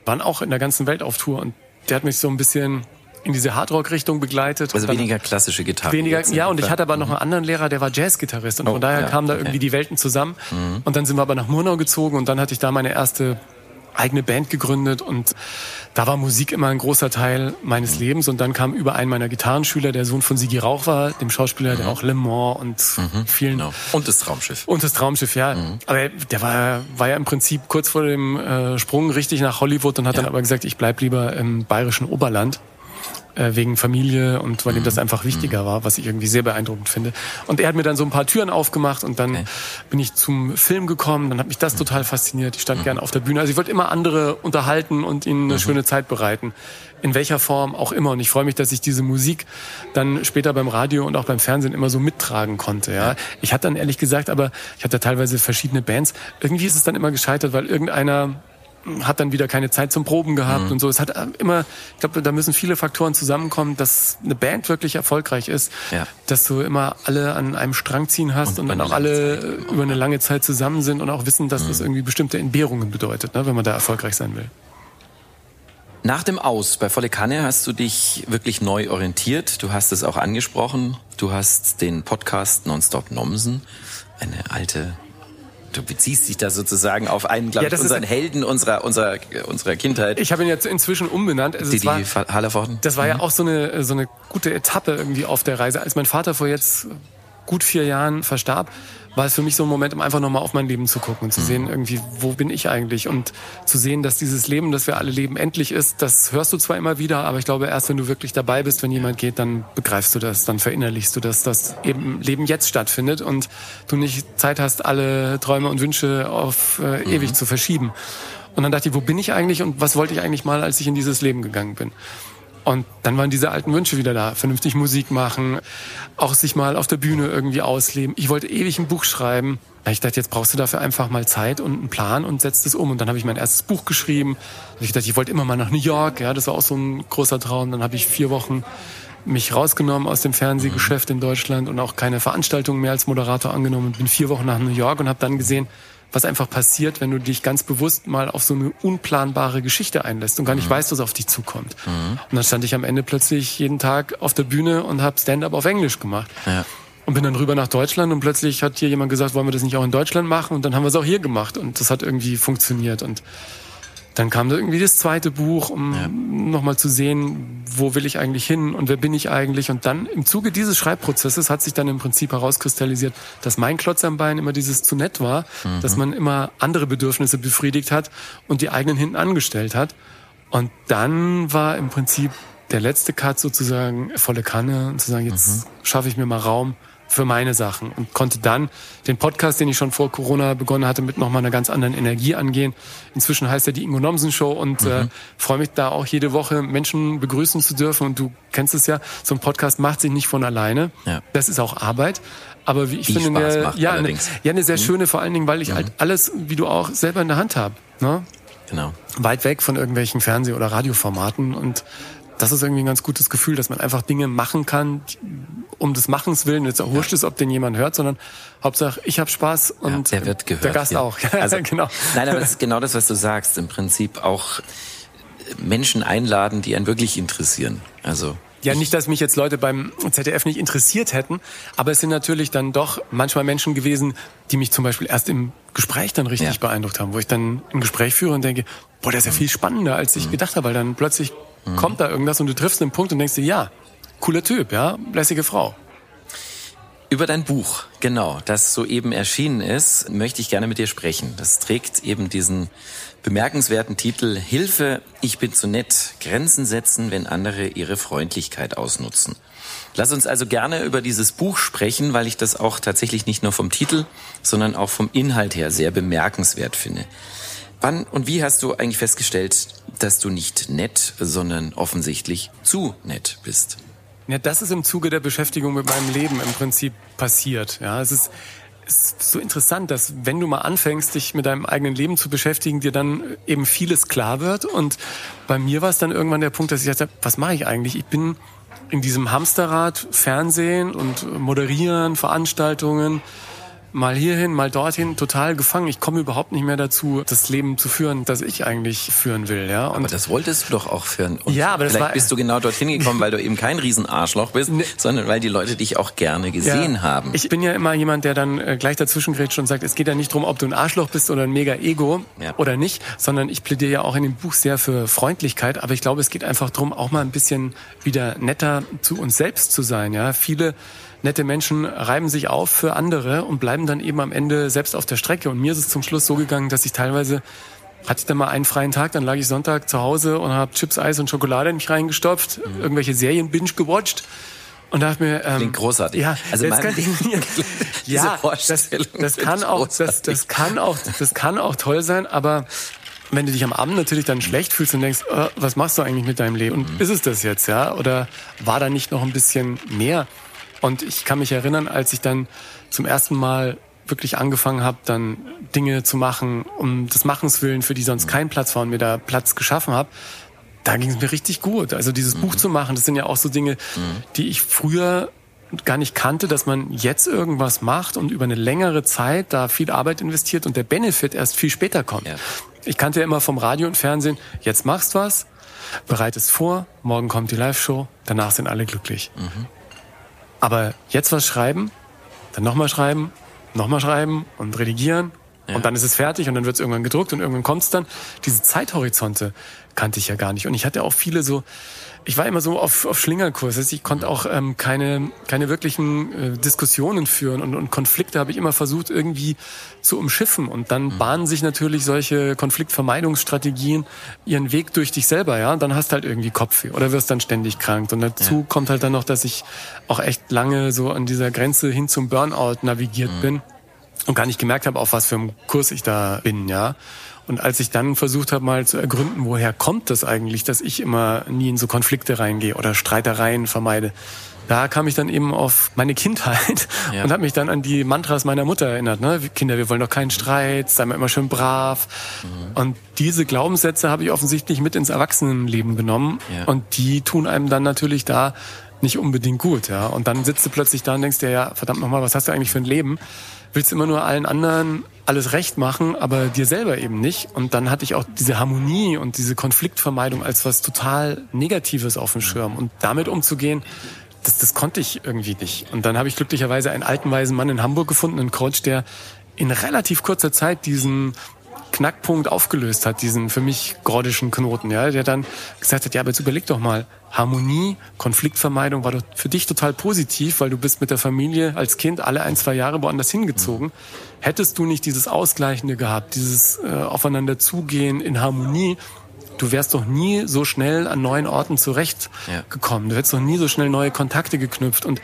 waren auch in der ganzen Welt auf Tour und der hat mich so ein bisschen in diese Hardrock-Richtung begleitet. Also weniger klassische Gitarre. Weniger, ja, und ich hatte aber noch einen anderen Lehrer, der war Jazzgitarrist und Oh, von daher ja, kamen da okay. Mhm. irgendwie die Welten zusammen. Und dann sind wir aber nach Murnau gezogen und dann hatte ich da meine erste eigene Band gegründet und da war Musik immer ein großer Teil Mhm. meines Lebens und dann kam über einen meiner Gitarrenschüler, der Sohn von Sigi Rauch war, dem Schauspieler, Mhm. der auch Le Mans und vielen Genau. Und das Traumschiff. und das Traumschiff, ja. Mhm. Aber der war, war ja im Prinzip kurz vor dem äh, Sprung richtig nach Hollywood und hat Ja. dann aber gesagt, ich bleib lieber im bayerischen Oberland wegen Familie und weil ihm Mhm. das einfach wichtiger war, was ich irgendwie sehr beeindruckend finde. Und er hat mir dann so ein paar Türen aufgemacht und dann Okay. bin ich zum Film gekommen, dann hat mich das total fasziniert. Ich stand Mhm. gerne auf der Bühne. Also ich wollte immer andere unterhalten und ihnen eine schöne Zeit bereiten. In welcher Form auch immer. Und ich freue mich, dass ich diese Musik dann später beim Radio und auch beim Fernsehen immer so mittragen konnte. Ja, Ich hatte dann ehrlich gesagt, aber ich hatte teilweise verschiedene Bands. Irgendwie ist es dann immer gescheitert, weil irgendeiner hat dann wieder keine Zeit zum Proben gehabt und so. Es hat äh, immer, ich glaube, da müssen viele Faktoren zusammenkommen, dass eine Band wirklich erfolgreich ist, Ja. dass du immer alle an einem Strang ziehen hast Und und, dann auch alle Zeit über eine lange Zeit zusammen sind und auch wissen, dass das irgendwie bestimmte Entbehrungen bedeutet, ne, wenn man da erfolgreich sein will. Nach dem Aus bei Volle Kanne hast du dich wirklich neu orientiert. Du hast es auch angesprochen. Du hast den Podcast Nonstop Nomsen, eine alte. Du beziehst dich da sozusagen auf einen, glaube Ja, ich, unseren Helden unserer, unserer, unserer Kindheit. Ich habe ihn jetzt inzwischen umbenannt. Also die Hallervorden. das war ja auch so eine, so eine gute Etappe irgendwie auf der Reise. Als mein Vater vor jetzt gut vier Jahren verstarb, war es für mich so ein Moment, um einfach nochmal auf mein Leben zu gucken und zu sehen, irgendwie, wo bin ich eigentlich? Und zu sehen, dass dieses Leben, das wir alle leben, endlich ist, das hörst du zwar immer wieder, aber ich glaube, erst wenn du wirklich dabei bist, wenn jemand geht, dann begreifst du das, dann verinnerlichst du das, dass eben Leben jetzt stattfindet und du nicht Zeit hast, alle Träume und Wünsche auf äh, ewig zu verschieben. Und dann dachte ich, wo bin ich eigentlich und was wollte ich eigentlich mal, als ich in dieses Leben gegangen bin? Und dann waren diese alten Wünsche wieder da. Vernünftig Musik machen, auch sich mal auf der Bühne irgendwie ausleben. Ich wollte ewig ein Buch schreiben. Ich dachte, jetzt brauchst du dafür einfach mal Zeit und einen Plan und setzt es um. Und dann habe ich mein erstes Buch geschrieben. Ich dachte, ich wollte immer mal nach New York. Ja, das war auch so ein großer Traum. Dann habe ich vier Wochen mich rausgenommen aus dem Fernsehgeschäft in Deutschland und auch keine Veranstaltungen mehr als Moderator angenommen. Bin vier Wochen nach New York und habe dann gesehen, was einfach passiert, wenn du dich ganz bewusst mal auf so eine unplanbare Geschichte einlässt und gar nicht weißt, was auf dich zukommt. Und dann stand ich am Ende plötzlich jeden Tag auf der Bühne und habe Stand-up auf Englisch gemacht. Ja. Und bin dann rüber nach Deutschland und plötzlich hat hier jemand gesagt, wollen wir das nicht auch in Deutschland machen? Und dann haben wir es auch hier gemacht und das hat irgendwie funktioniert. Und dann kam da irgendwie das zweite Buch, um Ja. nochmal zu sehen, wo will ich eigentlich hin und wer bin ich eigentlich. Und dann im Zuge dieses Schreibprozesses hat sich dann im Prinzip herauskristallisiert, dass mein Klotz am Bein immer dieses zu nett war, dass man immer andere Bedürfnisse befriedigt hat und die eigenen hinten angestellt hat. Und dann war im Prinzip der letzte Cut sozusagen volle Kanne und zu sagen, jetzt schaffe ich mir mal Raum für meine Sachen und konnte dann den Podcast, den ich schon vor Corona begonnen hatte, mit nochmal einer ganz anderen Energie angehen. Inzwischen heißt er die Ingo Nomsen Show und äh, freue mich da auch jede Woche Menschen begrüßen zu dürfen. Und du kennst es ja, so ein Podcast macht sich nicht von alleine. Ja. Das ist auch Arbeit. aber wie ich Die finde, eine, ja, eine, allerdings. Mhm. ja, eine sehr schöne, vor allen Dingen, weil ich halt alles, wie du auch, selber in der Hand habe. Ne? Genau. Weit weg von irgendwelchen Fernseh- oder Radioformaten und das ist irgendwie ein ganz gutes Gefühl, dass man einfach Dinge machen kann, um des Machens willen. Jetzt auch wurscht ist, ob den jemand hört, sondern Hauptsache, ich habe Spaß und der wird gehört. der Gast ja. auch. Also, genau. Nein, aber das ist genau das, was du sagst. Im Prinzip auch Menschen einladen, die einen wirklich interessieren. Also Ja, nicht, dass mich jetzt Leute beim ZDF nicht interessiert hätten, aber es sind natürlich dann doch manchmal Menschen gewesen, die mich zum Beispiel erst im Gespräch dann richtig Ja. beeindruckt haben, wo ich dann ein Gespräch führe und denke, boah, das ist ja viel spannender, als Mhm. ich gedacht habe, weil dann plötzlich kommt da irgendwas und du triffst einen Punkt und denkst dir, ja, cooler Typ, ja, lässige Frau. Über dein Buch, genau, das soeben erschienen ist, möchte ich gerne mit dir sprechen. Das trägt eben diesen bemerkenswerten Titel Hilfe, ich bin zu nett, Grenzen setzen, wenn andere ihre Freundlichkeit ausnutzen. Lass uns also gerne über dieses Buch sprechen, weil ich das auch tatsächlich nicht nur vom Titel, sondern auch vom Inhalt her sehr bemerkenswert finde. Wann und wie hast du eigentlich festgestellt, dass du nicht nett, sondern offensichtlich zu nett bist? Ja, das ist im Zuge der Beschäftigung mit meinem Leben im Prinzip passiert. Ja, es ist, ist so interessant, dass wenn du mal anfängst, dich mit deinem eigenen Leben zu beschäftigen, dir dann eben vieles klar wird. Und bei mir war es dann irgendwann der Punkt, dass ich dachte, was mache ich eigentlich? Ich bin in diesem Hamsterrad Fernsehen und Moderieren, Veranstaltungen, mal hierhin, mal dorthin, total gefangen. Ich komme überhaupt nicht mehr dazu, das Leben zu führen, das ich eigentlich führen will. Ja, und Aber das wolltest du doch auch führen. Und Ja, aber das vielleicht war- bist du genau dorthin gekommen, weil du eben kein Riesenarschloch bist, sondern weil die Leute dich auch gerne gesehen haben. Ich bin ja immer jemand, der dann äh, gleich dazwischen grätscht und sagt, es geht ja nicht darum, ob du ein Arschloch bist oder ein mega Ego Ja. oder nicht, sondern ich plädiere ja auch in dem Buch sehr für Freundlichkeit, aber ich glaube, es geht einfach darum, auch mal ein bisschen wieder netter zu uns selbst zu sein. Ja, viele nette Menschen reiben sich auf für andere und bleiben dann eben am Ende selbst auf der Strecke. Und mir ist es zum Schluss so gegangen, dass ich teilweise hatte ich dann mal einen freien Tag, dann lag ich Sonntag zu Hause und habe Chips, Eis und Schokolade in mich reingestopft, irgendwelche Serien binge gewatcht und dachte mir, ähm, Mhm. Klingt großartig. Ja, Also das kann, ja, das, das kann auch, das, das kann auch, das kann auch toll sein, aber wenn du dich am Abend natürlich dann schlecht fühlst und denkst, äh, was machst du eigentlich mit deinem Leben? Mhm. Und ist es das jetzt, ja? Oder war da nicht noch ein bisschen mehr? Und ich kann mich erinnern, als ich dann zum ersten Mal wirklich angefangen habe, dann Dinge zu machen, um des Machens willen, für die sonst kein Platz war und mir da Platz geschaffen habe, da ging es mir richtig gut. Also dieses Buch zu machen, das sind ja auch so Dinge, die ich früher gar nicht kannte, dass man jetzt irgendwas macht und über eine längere Zeit da viel Arbeit investiert und der Benefit erst viel später kommt. Ja. Ich kannte ja immer vom Radio und Fernsehen, jetzt machst was, bereitest vor, morgen kommt die Live-Show, danach sind alle glücklich. Aber jetzt was schreiben, dann nochmal schreiben, nochmal schreiben und redigieren und dann ist es fertig und dann wird es irgendwann gedruckt und irgendwann kommt es dann. Diese Zeithorizonte kannte ich ja gar nicht. Und ich hatte auch viele so, ich war immer so auf, auf Schlingerkurs. Also ich konnte auch ähm, keine, keine wirklichen äh, Diskussionen führen und, und Konflikte habe ich immer versucht irgendwie zu umschiffen. Und dann bahnen sich natürlich solche Konfliktvermeidungsstrategien ihren Weg durch dich selber, ja. Und dann hast halt irgendwie Kopfweh oder wirst dann ständig krank. Und dazu kommt halt dann noch, dass ich auch echt lange so an dieser Grenze hin zum Burnout navigiert bin und gar nicht gemerkt habe, auf was für einem Kurs ich da bin, ja. Und als ich dann versucht habe, mal zu ergründen, woher kommt das eigentlich, dass ich immer nie in so Konflikte reingehe oder Streitereien vermeide, da kam ich dann eben auf meine Kindheit Ja. und habe mich dann an die Mantras meiner Mutter erinnert. Ne? Kinder, wir wollen doch keinen Streit, sei mal immer schön brav. Und diese Glaubenssätze habe ich offensichtlich mit ins Erwachsenenleben genommen. Ja. Und die tun einem dann natürlich da nicht unbedingt gut. Ja? Und dann sitzt du plötzlich da und denkst dir, ja, verdammt nochmal, was hast du eigentlich für ein Leben? Willst immer nur allen anderen alles recht machen, aber dir selber eben nicht. Und dann hatte ich auch diese Harmonie und diese Konfliktvermeidung als was total Negatives auf dem Schirm. Und damit umzugehen, das, das konnte ich irgendwie nicht. Und dann habe ich glücklicherweise einen alten, weisen Mann in Hamburg gefunden, einen Coach, der in relativ kurzer Zeit diesen Knackpunkt aufgelöst hat, diesen für mich gordischen Knoten, ja, der dann gesagt hat, ja, aber jetzt überleg doch mal, Harmonie, Konfliktvermeidung war doch für dich total positiv, weil du bist mit der Familie als Kind alle ein, zwei Jahre woanders hingezogen. Hättest du nicht dieses Ausgleichende gehabt, dieses äh, Aufeinander zugehen in Harmonie, du wärst doch nie so schnell an neuen Orten zurechtgekommen. Du hättest doch nie so schnell neue Kontakte geknüpft und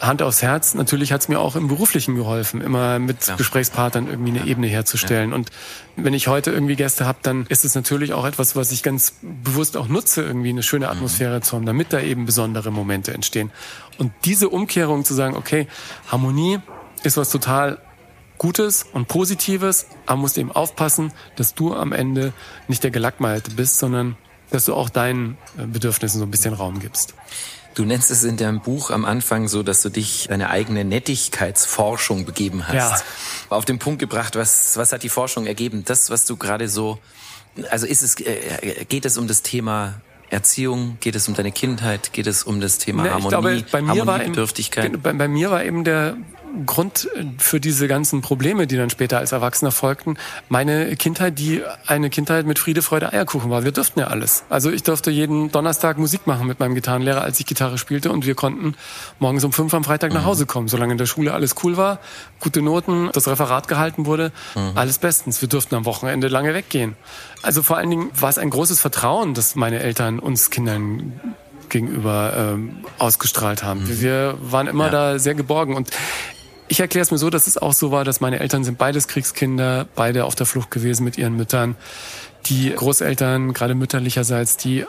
Hand aufs Herz, natürlich hat es mir auch im Beruflichen geholfen, immer mit ja. Gesprächspartnern irgendwie eine ja. Ebene herzustellen. Ja. Und wenn ich heute irgendwie Gäste habe, dann ist es natürlich auch etwas, was ich ganz bewusst auch nutze, irgendwie eine schöne mhm. Atmosphäre mhm. zu haben, damit da eben besondere Momente entstehen. Und diese Umkehrung zu sagen, okay, Harmonie ist was total Gutes und Positives, aber musst eben aufpassen, dass du am Ende nicht der Gelackmeierte bist, sondern dass du auch deinen äh, Bedürfnissen so ein bisschen Raum gibst. Du nennst es in deinem Buch am Anfang so, dass du dich deine eigene Nettigkeitsforschung begeben hast. Ja. Auf den Punkt gebracht, was, was hat die Forschung ergeben? Das, was du gerade so, also ist es, äh, geht es um das Thema Erziehung? Geht es um deine Kindheit? Geht es um das Thema ne, Harmonie, glaube, bei mir Harmoniebedürftigkeit? War bei, bei mir war eben der Grund für diese ganzen Probleme, die dann später als Erwachsener folgten, meine Kindheit, die eine Kindheit mit Friede, Freude, Eierkuchen war. Wir durften ja alles. Also ich durfte jeden Donnerstag Musik machen mit meinem Gitarrenlehrer, als ich Gitarre spielte und wir konnten morgens um fünf am Freitag nach mhm. Hause kommen. Solange in der Schule alles cool war, gute Noten, das Referat gehalten wurde, mhm. alles bestens. Wir durften am Wochenende lange weggehen. Also vor allen Dingen war es ein großes Vertrauen, das meine Eltern uns Kindern gegenüber ähm, ausgestrahlt haben. Mhm. Wir waren immer ja. da sehr geborgen und ich erkläre es mir so, dass es auch so war, dass meine Eltern sind beides Kriegskinder, beide auf der Flucht gewesen mit ihren Müttern. Die Großeltern, gerade mütterlicherseits, die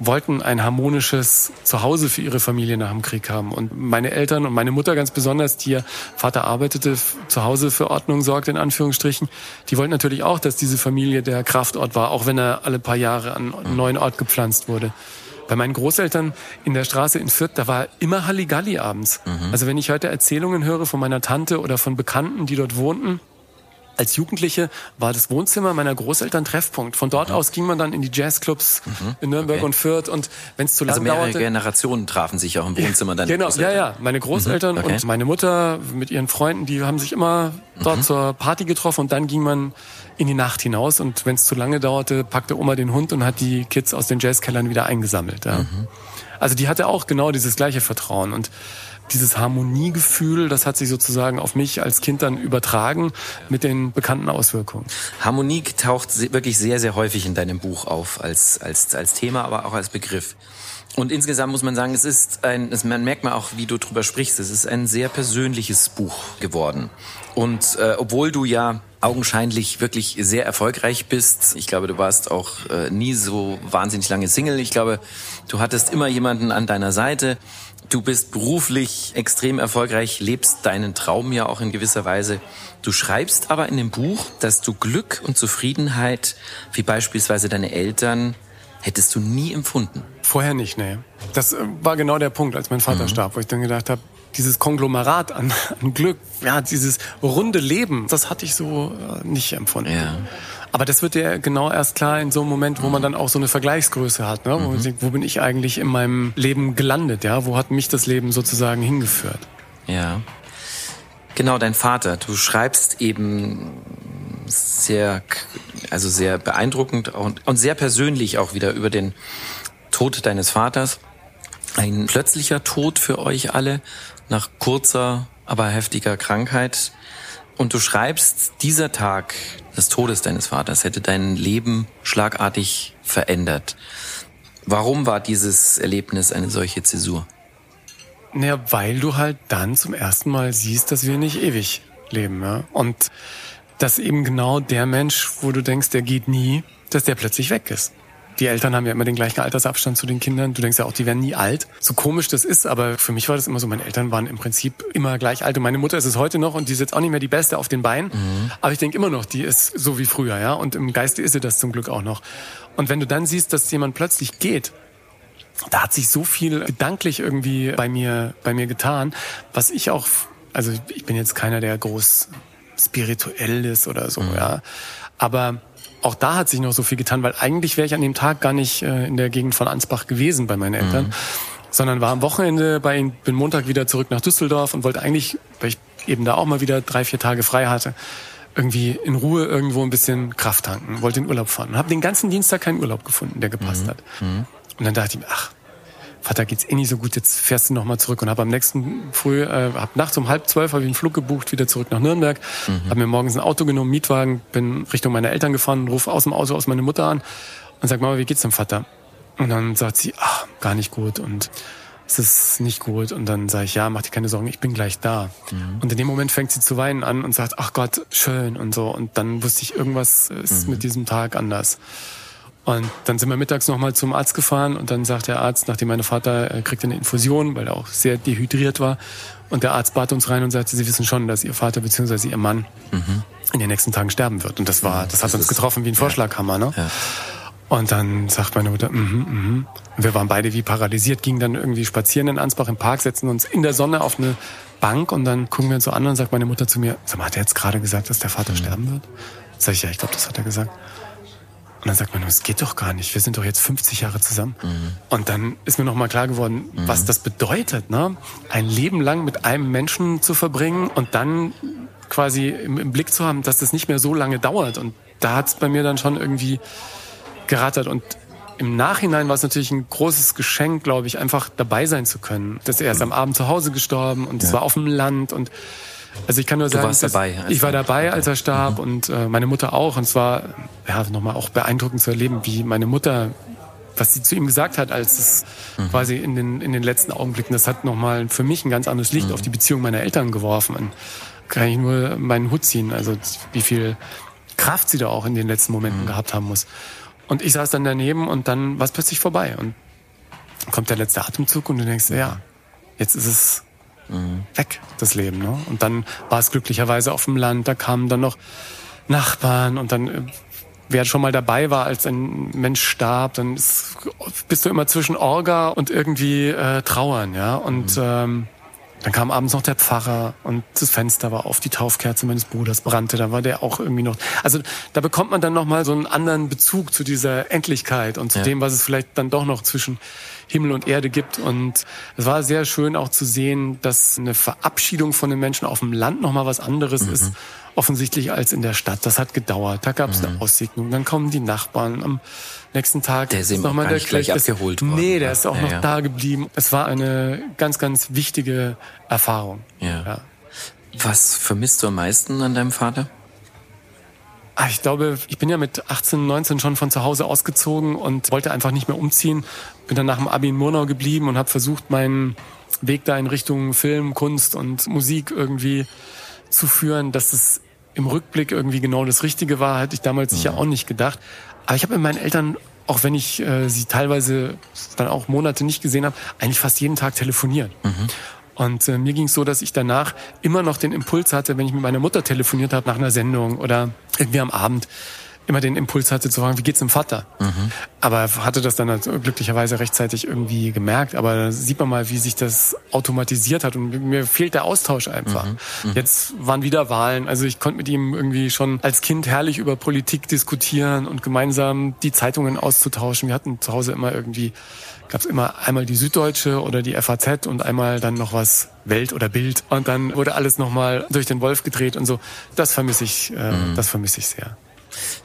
wollten ein harmonisches Zuhause für ihre Familie nach dem Krieg haben. Und meine Eltern und meine Mutter ganz besonders, die ihr Vater arbeitete, zu Hause für Ordnung sorgte, in Anführungsstrichen, die wollten natürlich auch, dass diese Familie der Kraftort war, auch wenn er alle paar Jahre an einen neuen Ort gepflanzt wurde. Bei meinen Großeltern in der Straße in Fürth, da war immer Halligalli abends. Mhm. Also wenn ich heute Erzählungen höre von meiner Tante oder von Bekannten, die dort wohnten, als Jugendliche war das Wohnzimmer meiner Großeltern Treffpunkt. Von dort mhm. aus ging man dann in die Jazzclubs mhm. in Nürnberg okay. und Fürth und wenn es zu lange also mehrere dauerte, Generationen trafen sich auch im Wohnzimmer dann. Genau, ja, ja. Meine Großeltern mhm. okay. und meine Mutter mit ihren Freunden, die haben sich immer dort mhm. zur Party getroffen und dann ging man in die Nacht hinaus und wenn es zu lange dauerte, packte Oma den Hund und hat die Kids aus den Jazzkellern wieder eingesammelt. Ja. Mhm. Also die hatte auch genau dieses gleiche Vertrauen und dieses Harmoniegefühl, das hat sich sozusagen auf mich als Kind dann übertragen mit den bekannten Auswirkungen. Harmonie taucht wirklich sehr, sehr häufig in deinem Buch auf als, als, als Thema, aber auch als Begriff. Und insgesamt muss man sagen, es ist ein, es, man merkt man auch, wie du drüber sprichst, es ist ein sehr persönliches Buch geworden. Und äh, obwohl du ja augenscheinlich wirklich sehr erfolgreich bist, ich glaube, du warst auch äh, nie so wahnsinnig lange Single. Ich glaube, du hattest immer jemanden an deiner Seite. Du bist beruflich extrem erfolgreich, lebst deinen Traum ja auch in gewisser Weise. Du schreibst aber in dem Buch, dass du Glück und Zufriedenheit, wie beispielsweise deine Eltern, hättest du nie empfunden. Vorher nicht, nee. Das äh, war genau der Punkt, als mein Vater mhm. starb, wo ich dann gedacht habe, dieses Konglomerat an, an Glück, ja, dieses runde Leben, das hatte ich so äh, nicht empfunden. Ja. Aber das wird ja genau erst klar in so einem Moment, wo man dann auch so eine Vergleichsgröße hat, ne? wo man mhm. denkt, wo bin ich eigentlich in meinem Leben gelandet, ja? Wo hat mich das Leben sozusagen hingeführt? Ja. Genau, dein Vater. Du schreibst eben sehr, also sehr beeindruckend und, und sehr persönlich auch wieder über den Tod deines Vaters. Ein plötzlicher Tod für euch alle nach kurzer, aber heftiger Krankheit. Und du schreibst, dieser Tag des Todes deines Vaters hätte dein Leben schlagartig verändert. Warum war dieses Erlebnis eine solche Zäsur? Naja, weil du halt dann zum ersten Mal siehst, dass wir nicht ewig leben. Ja? Und dass eben genau der Mensch, wo du denkst, der geht nie, dass der plötzlich weg ist. Die Eltern haben ja immer den gleichen Altersabstand zu den Kindern. Du denkst ja auch, die werden nie alt. So komisch das ist, aber für mich war das immer so, meine Eltern waren im Prinzip immer gleich alt. Und meine Mutter ist es heute noch und die ist jetzt auch nicht mehr die Beste auf den Beinen. Mhm. Aber ich denke immer noch, die ist so wie früher, ja. Und im Geiste ist sie das zum Glück auch noch. Und wenn du dann siehst, dass jemand plötzlich geht, da hat sich so viel gedanklich irgendwie bei mir, bei mir getan, was ich auch, also ich bin jetzt keiner, der groß spirituell ist oder so, mhm. ja. Aber auch da hat sich noch so viel getan, weil eigentlich wäre ich an dem Tag gar nicht äh, in der Gegend von Ansbach gewesen bei meinen Eltern, mhm. sondern war am Wochenende bei ihnen, bin Montag wieder zurück nach Düsseldorf und wollte eigentlich, weil ich eben da auch mal wieder drei, vier Tage frei hatte, irgendwie in Ruhe irgendwo ein bisschen Kraft tanken, wollte in Urlaub fahren. Habe den ganzen Dienstag keinen Urlaub gefunden, der gepasst mhm. hat. Mhm. Und dann dachte ich mir, ach, Vater, geht's eh nicht so gut, jetzt fährst du nochmal zurück. Und habe am nächsten Früh, äh, hab nachts um halb zwölf habe ich einen Flug gebucht, wieder zurück nach Nürnberg. Mhm. Habe mir morgens ein Auto genommen, Mietwagen, bin Richtung meiner Eltern gefahren, rufe aus dem Auto aus meine Mutter an und sag, Mama, wie geht's dem Vater? Und dann sagt sie, ach, gar nicht gut. Und es ist nicht gut. Und dann sage ich, ja, mach dir keine Sorgen, ich bin gleich da. Mhm. Und in dem Moment fängt sie zu weinen an und sagt, ach Gott, schön und so. Und dann wusste ich, irgendwas ist mhm. mit diesem Tag anders. Und dann sind wir mittags nochmal zum Arzt gefahren und dann sagt der Arzt, nachdem mein Vater äh, kriegte eine Infusion, weil er auch sehr dehydriert war. Und der Arzt bat uns rein und sagte, Sie wissen schon, dass Ihr Vater bzw. Ihr Mann mhm. in den nächsten Tagen sterben wird. Und das war, das, das hat uns getroffen wie ein Vorschlaghammer, ne? Ja. Und dann sagt meine Mutter, mhm, mhm. Wir waren beide wie paralysiert, gingen dann irgendwie spazieren in Ansbach im Park, setzen uns in der Sonne auf eine Bank und dann gucken wir uns so an und sagt meine Mutter zu mir, sag mal, hat er jetzt gerade gesagt, dass der Vater mhm. sterben wird? Sag ich, ja, ich glaube, das hat er gesagt. Und dann sagt man, es geht doch gar nicht. Wir sind doch jetzt 50 Jahre zusammen. Mhm. Und dann ist mir nochmal klar geworden, mhm. was das bedeutet, ne? Ein Leben lang mit einem Menschen zu verbringen und dann quasi im, im Blick zu haben, dass das nicht mehr so lange dauert. Und da hat es bei mir dann schon irgendwie gerattert. Und im Nachhinein war es natürlich ein großes Geschenk, glaube ich, einfach dabei sein zu können. Dass er ist mhm. am Abend zu Hause gestorben und es ja. war auf dem Land und also ich kann nur sagen, dabei, ich war dabei, als er starb mhm. und äh, meine Mutter auch. Und es war ja nochmal auch beeindruckend zu erleben, wie meine Mutter, was sie zu ihm gesagt hat, als es mhm. quasi in den, in den letzten Augenblicken, das hat nochmal für mich ein ganz anderes Licht mhm. auf die Beziehung meiner Eltern geworfen. Und kann ich nur meinen Hut ziehen, also wie viel Kraft sie da auch in den letzten Momenten mhm. gehabt haben muss. Und ich saß dann daneben und dann war es plötzlich vorbei. Und kommt der letzte Atemzug und du denkst, ja, jetzt ist es mhm. weg, das Leben. Ne? Und dann war es glücklicherweise auf dem Land, da kamen dann noch Nachbarn und dann, äh, wer schon mal dabei war, als ein Mensch starb, dann ist, bist du immer zwischen Orga und irgendwie äh, Trauern, ja. Und mhm. ähm, dann kam abends noch der Pfarrer und das Fenster war auf, die Taufkerze meines Bruders brannte, da war der auch irgendwie noch. Also da bekommt man dann nochmal so einen anderen Bezug zu dieser Endlichkeit und zu ja. dem, was es vielleicht dann doch noch zwischen Himmel und Erde gibt. Und es war sehr schön auch zu sehen, dass eine Verabschiedung von den Menschen auf dem Land nochmal was anderes mhm. ist, offensichtlich als in der Stadt. Das hat gedauert. Da gab es mhm. eine Aussegnung. Dann kommen die Nachbarn am nächsten Tag. Der ist nochmal der gleich abgeholt worden. Nee, der ist auch ja, noch ja. da geblieben. Es war eine ganz, ganz wichtige Erfahrung. Ja. ja. Was vermisst du am meisten an deinem Vater? Ah, ich glaube, ich bin ja mit 18, 19 schon von zu Hause ausgezogen und wollte einfach nicht mehr umziehen. Bin dann nach dem Abi in Murnau geblieben und habe versucht, meinen Weg da in Richtung Film, Kunst und Musik irgendwie zu führen. Dass es im Rückblick irgendwie genau das Richtige war, hätte ich damals sicher auch nicht gedacht. Aber ich habe mit meinen Eltern, auch wenn ich äh, sie teilweise dann auch Monate nicht gesehen habe, eigentlich fast jeden Tag telefoniert. Mhm. Und äh, mir ging es so, dass ich danach immer noch den Impuls hatte, wenn ich mit meiner Mutter telefoniert habe nach einer Sendung oder irgendwie am Abend, immer den Impuls hatte zu fragen, wie geht's dem Vater? Mhm. Aber hatte das dann halt glücklicherweise rechtzeitig irgendwie gemerkt. Aber da sieht man mal, wie sich das automatisiert hat. Und mir fehlt der Austausch einfach. Mhm. Mhm. Jetzt waren wieder Wahlen. Also ich konnte mit ihm irgendwie schon als Kind herrlich über Politik diskutieren und gemeinsam die Zeitungen auszutauschen. Wir hatten zu Hause immer irgendwie gab es immer einmal die Süddeutsche oder die FAZ und einmal dann noch was Welt oder Bild und dann wurde alles nochmal durch den Wolf gedreht und so. Das vermisse ich, äh, mhm. das vermisse ich sehr.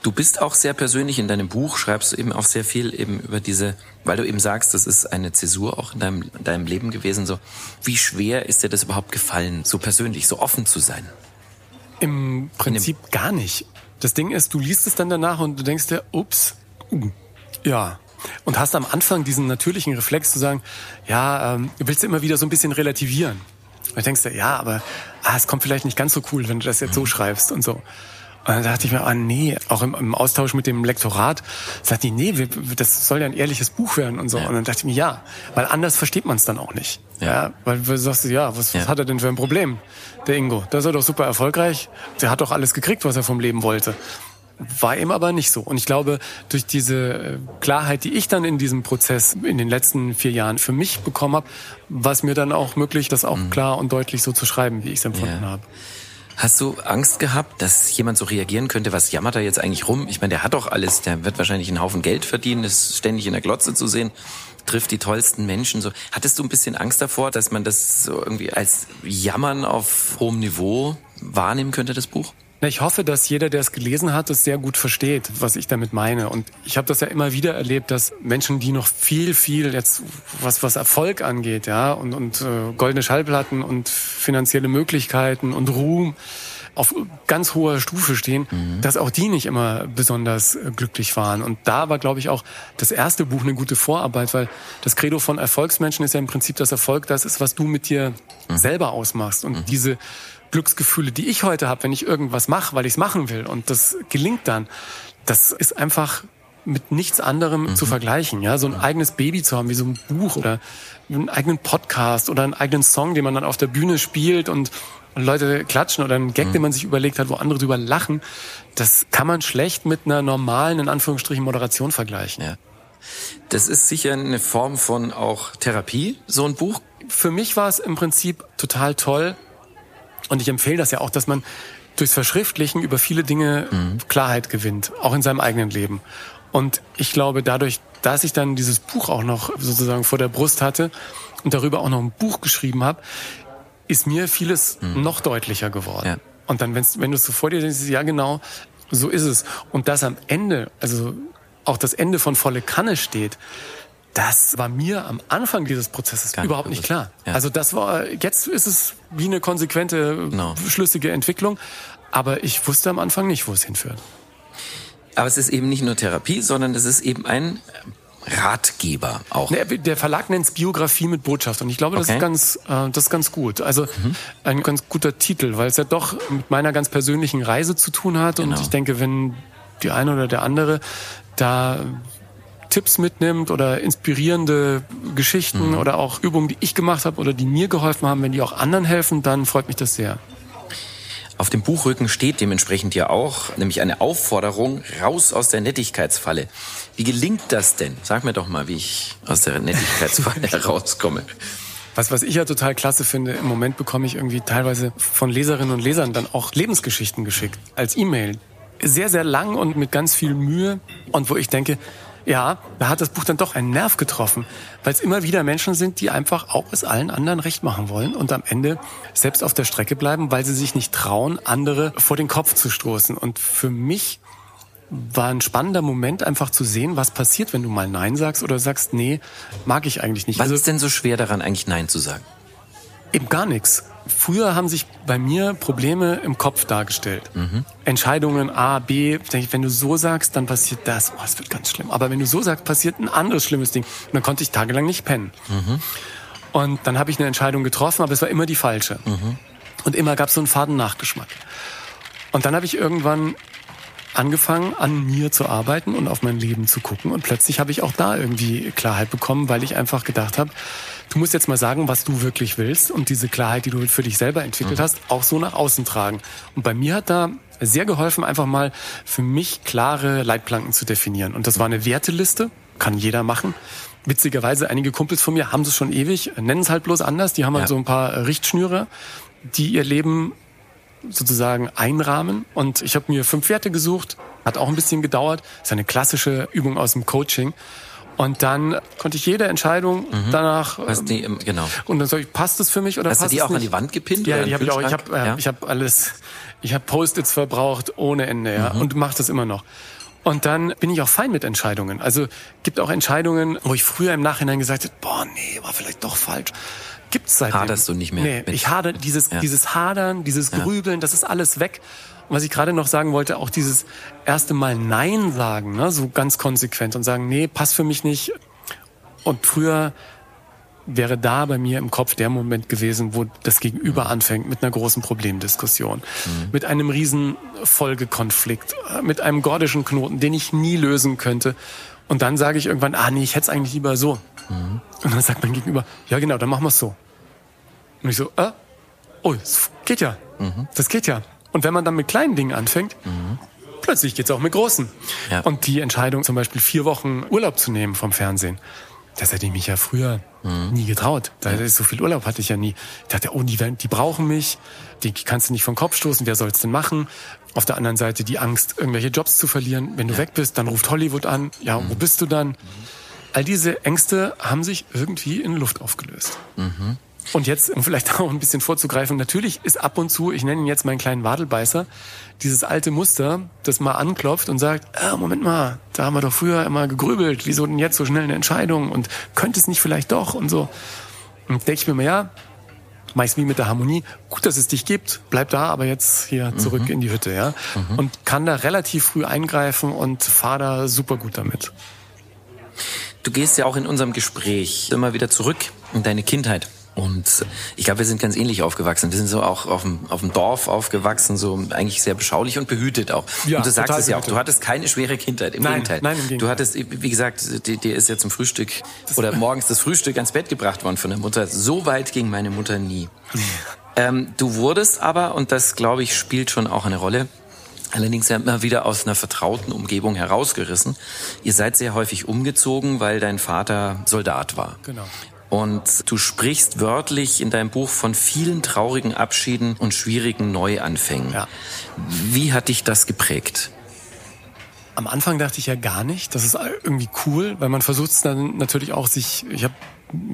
Du bist auch sehr persönlich in deinem Buch, schreibst du eben auch sehr viel eben über diese, weil du eben sagst, das ist eine Zäsur auch in deinem, in deinem Leben gewesen. So, wie schwer ist dir das überhaupt gefallen, so persönlich, so offen zu sein? Im Prinzip gar nicht. Das Ding ist, du liest es dann danach und du denkst dir, ups, uh, ja, und hast am Anfang diesen natürlichen Reflex zu sagen, ja, ähm, willst du immer wieder so ein bisschen relativieren. Und denkst du, ja, aber ah, es kommt vielleicht nicht ganz so cool, wenn du das jetzt so schreibst und so. Und dann dachte ich mir, ah nee, auch im, im Austausch mit dem Lektorat, sagte die, nee, wir, das soll ja ein ehrliches Buch werden und so. Ja. Und dann dachte ich mir, ja, weil anders versteht man es dann auch nicht. Ja. ja weil du sagst, ja, was, was ja. hat er denn für ein Problem, der Ingo? Der ist doch super erfolgreich, der hat doch alles gekriegt, was er vom Leben wollte. War ihm aber nicht so. Und ich glaube, durch diese äh, Klarheit, die ich dann in diesem Prozess in den letzten vier Jahren für mich bekommen habe, war es mir dann auch möglich, das auch mhm. klar und deutlich so zu schreiben, wie ich es empfunden ja. habe. Hast du Angst gehabt, dass jemand so reagieren könnte, was jammert er jetzt eigentlich rum? Ich meine, der hat doch alles, der wird wahrscheinlich einen Haufen Geld verdienen, ist ständig in der Glotze zu sehen, trifft die tollsten Menschen. So, hattest du ein bisschen Angst davor, dass man das so irgendwie als Jammern auf hohem Niveau wahrnehmen könnte, das Buch? Ich hoffe, dass jeder, der es gelesen hat, es sehr gut versteht, was ich damit meine. Und ich habe das ja immer wieder erlebt, dass Menschen, die noch viel, viel jetzt was was Erfolg angeht, ja und und äh, goldene Schallplatten und finanzielle Möglichkeiten und Ruhm auf ganz hoher Stufe stehen, mhm. dass auch die nicht immer besonders äh, glücklich waren. Und da war, glaube ich, auch das erste Buch eine gute Vorarbeit, weil das Credo von Erfolgsmenschen ist ja im Prinzip, dass Erfolg das ist, was du mit dir mhm. selber ausmachst. Und mhm. diese Glücksgefühle, die ich heute habe, wenn ich irgendwas mache, weil ich es machen will und das gelingt dann, das ist einfach mit nichts anderem mhm. zu vergleichen. Ja, so ein eigenes Baby zu haben, wie so ein Buch oder einen eigenen Podcast oder einen eigenen Song, den man dann auf der Bühne spielt und Leute klatschen oder einen Gag, mhm. den man sich überlegt hat, wo andere drüber lachen, das kann man schlecht mit einer normalen, in Anführungsstrichen, Moderation vergleichen. Ja. Das ist sicher eine Form von auch Therapie, so ein Buch. Für mich war es im Prinzip total toll und ich empfehle das ja auch, dass man durchs Verschriftlichen über viele Dinge mhm. Klarheit gewinnt, auch in seinem eigenen Leben. Und ich glaube, dadurch, dass ich dann dieses Buch auch noch sozusagen vor der Brust hatte und darüber auch noch ein Buch geschrieben habe, ist mir vieles mhm. noch deutlicher geworden. Ja. Und dann, wenn du es so vor dir denkst, ja genau, so ist es. Und das am Ende, also auch das Ende von volle Kanne steht, das war mir am Anfang dieses Prozesses Gar überhaupt nicht klar. Ja. Also das war, jetzt ist es wie eine konsequente, genau. schlüssige Entwicklung. Aber ich wusste am Anfang nicht, wo es hinführt. Aber es ist eben nicht nur Therapie, sondern es ist eben ein Ratgeber auch. Der Verlag nennt es Biografie mit Botschaft und ich glaube, das, okay. ist, ganz, äh, das ist ganz gut. Also mhm. ein ganz guter Titel, weil es ja doch mit meiner ganz persönlichen Reise zu tun hat genau. und ich denke, wenn die eine oder der andere da Tipps mitnimmt oder inspirierende Geschichten mhm. oder auch Übungen, die ich gemacht habe oder die mir geholfen haben, wenn die auch anderen helfen, dann freut mich das sehr. Auf dem Buchrücken steht dementsprechend ja auch, nämlich eine Aufforderung raus aus der Nettigkeitsfalle. Wie gelingt das denn? Sag mir doch mal, wie ich aus der Nettigkeitsfalle herauskomme. Was, was ich ja total klasse finde, im Moment bekomme ich irgendwie teilweise von Leserinnen und Lesern dann auch Lebensgeschichten geschickt als E-Mail. Sehr, sehr lang und mit ganz viel Mühe und wo ich denke, ja, da hat das Buch dann doch einen Nerv getroffen, weil es immer wieder Menschen sind, die einfach auch es allen anderen recht machen wollen und am Ende selbst auf der Strecke bleiben, weil sie sich nicht trauen, andere vor den Kopf zu stoßen. Und für mich war ein spannender Moment, einfach zu sehen, was passiert, wenn du mal Nein sagst oder sagst, nee, mag ich eigentlich nicht. Was also, ist denn so schwer daran, eigentlich Nein zu sagen? Eben gar nichts. Früher haben sich bei mir Probleme im Kopf dargestellt. Mhm. Entscheidungen A, B. Wenn du so sagst, dann passiert das. Oh, das wird ganz schlimm. Aber wenn du so sagst, passiert ein anderes schlimmes Ding. Und dann konnte ich tagelang nicht pennen. Mhm. Und dann habe ich eine Entscheidung getroffen, aber es war immer die falsche. Mhm. Und immer gab es so einen faden Nachgeschmack. Und dann habe ich irgendwann angefangen, an mir zu arbeiten und auf mein Leben zu gucken. Und plötzlich habe ich auch da irgendwie Klarheit bekommen, weil ich einfach gedacht habe, du musst jetzt mal sagen, was du wirklich willst und diese Klarheit, die du für dich selber entwickelt mhm. hast, auch so nach außen tragen. Und bei mir hat da sehr geholfen, einfach mal für mich klare Leitplanken zu definieren. Und das war eine Werteliste, kann jeder machen. Witzigerweise, einige Kumpels von mir haben es schon ewig, nennen es halt bloß anders. Die haben halt ja. so ein paar Richtschnüre, die ihr Leben sozusagen einrahmen. Und ich habe mir fünf Werte gesucht, hat auch ein bisschen gedauert. Das ist eine klassische Übung aus dem Coaching. Und dann konnte ich jede Entscheidung mhm. danach. Was die, ähm, genau. Und dann sag ich, passt das für mich oder Hast passt du die auch nicht? an die Wand gepinnt? Ja, die habe ich auch. Ich habe äh, ja? ich hab alles. Ich habe Post-its verbraucht ohne Ende, ja, mhm. und mache das immer noch. Und dann bin ich auch fein mit Entscheidungen. Also gibt auch Entscheidungen, wo ich früher im Nachhinein gesagt habe, boah, nee, war vielleicht doch falsch. Gibt's seitdem. Haderst du nicht mehr? Nee, mit. ich hader dieses, ja. dieses Hadern, dieses Grübeln, das ist alles weg. Und was ich gerade noch sagen wollte, auch dieses erste Mal Nein sagen, ne, so ganz konsequent und sagen, nee, passt für mich nicht. Und früher wäre da bei mir im Kopf der Moment gewesen, wo das Gegenüber mhm. anfängt mit einer großen Problemdiskussion, mhm. mit einem riesen Folgekonflikt, äh, mit einem gordischen Knoten, den ich nie lösen könnte. Und dann sage ich irgendwann, ah nee, ich hätte es eigentlich lieber so. Mhm. Und dann sagt mein Gegenüber, ja genau, dann machen wir es so. Und ich so, äh, oh, das geht ja. Mhm. Das geht ja. Und wenn man dann mit kleinen Dingen anfängt, mhm. plötzlich geht's auch mit großen. Ja. Und die Entscheidung, zum Beispiel vier Wochen Urlaub zu nehmen vom Fernsehen, das hätte ich mich ja früher mhm. nie getraut. Da ist so viel Urlaub hatte ich ja nie. Ich dachte, oh, die, die brauchen mich, die kannst du nicht vom Kopf stoßen, wer soll's denn machen? Auf der anderen Seite die Angst, irgendwelche Jobs zu verlieren. Wenn du ja. weg bist, dann ruft Hollywood an. Ja, mhm. wo bist du dann? All diese Ängste haben sich irgendwie in Luft aufgelöst. Mhm. Und jetzt, um vielleicht auch ein bisschen vorzugreifen, natürlich ist ab und zu, ich nenne ihn jetzt meinen kleinen Wadelbeißer, dieses alte Muster, das mal anklopft und sagt, äh, Moment mal, da haben wir doch früher immer gegrübelt, wieso denn jetzt so schnell eine Entscheidung und könnte es nicht vielleicht doch und so. Und denke ich mir mal, ja, meist wie mit der Harmonie. Gut, dass es dich gibt, bleib da, aber jetzt hier zurück mhm. in die Hütte, ja. Mhm. Und kann da relativ früh eingreifen und fahr da super gut damit. Du gehst ja auch in unserem Gespräch immer wieder zurück in deine Kindheit. Und ich glaube, wir sind ganz ähnlich aufgewachsen. Wir sind so auch auf dem, auf dem Dorf aufgewachsen, so eigentlich sehr beschaulich und behütet auch. Ja, und du sagst es ja auch, du hattest keine schwere Kindheit. Im nein, Gegenteil. Nein, im Gegenteil. Du hattest, wie gesagt, dir ist ja zum Frühstück oder morgens das Frühstück ans Bett gebracht worden von der Mutter. So weit ging meine Mutter nie. ähm, du wurdest aber, und das glaube ich spielt schon auch eine Rolle, Allerdings immer wieder aus einer vertrauten Umgebung herausgerissen. Ihr seid sehr häufig umgezogen, weil dein Vater Soldat war. Genau. Und du sprichst wörtlich in deinem Buch von vielen traurigen Abschieden und schwierigen Neuanfängen. Ja. Wie hat dich das geprägt? Am Anfang dachte ich ja gar nicht. Das ist irgendwie cool, weil man versucht es dann natürlich auch sich, ich habe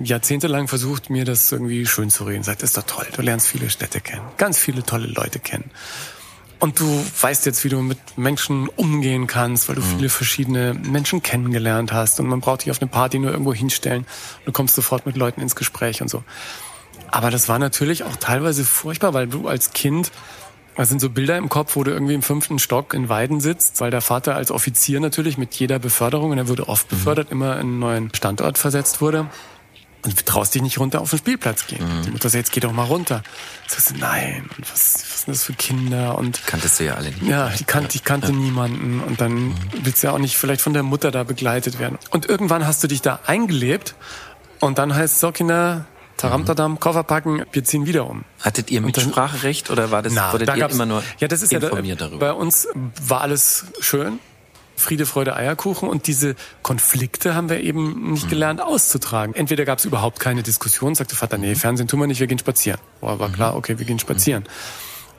jahrzehntelang versucht, mir das irgendwie schön zu reden. Sagt, ist doch toll, du lernst viele Städte kennen, ganz viele tolle Leute kennen. Und du weißt jetzt, wie du mit Menschen umgehen kannst, weil du mhm. viele verschiedene Menschen kennengelernt hast. Und man braucht dich auf eine Party nur irgendwo hinstellen. Du kommst sofort mit Leuten ins Gespräch und so. Aber das war natürlich auch teilweise furchtbar, weil du als Kind, da sind so Bilder im Kopf, wo du irgendwie im fünften Stock in Weiden sitzt, weil der Vater als Offizier natürlich mit jeder Beförderung, und er wurde oft mhm. befördert, immer in einen neuen Standort versetzt wurde. Und du traust dich nicht runter auf den Spielplatz gehen. Mhm. Die Mutter sagt, jetzt geh doch mal runter. Du sagst, nein, und was, was sind das für Kinder? Und kanntest du ja alle nicht. Ja, die kannte, ich kannte ja. niemanden. Und dann mhm. willst du ja auch nicht vielleicht von der Mutter da begleitet werden. Und irgendwann hast du dich da eingelebt. Und dann heißt es so, Kinder, Taramtadam, mhm. Koffer packen, wir ziehen wieder um. Hattet ihr Mitspracherecht oder war das, na, wurdet da ihr immer nur ja, das ist informiert ja, darüber? Bei uns war alles schön. Friede, Freude, Eierkuchen. Und diese Konflikte haben wir eben nicht gelernt auszutragen. Entweder gab es überhaupt keine Diskussion, sagte Vater, nee, Fernsehen tun wir nicht, wir gehen spazieren. Boah, war klar, okay, wir gehen spazieren.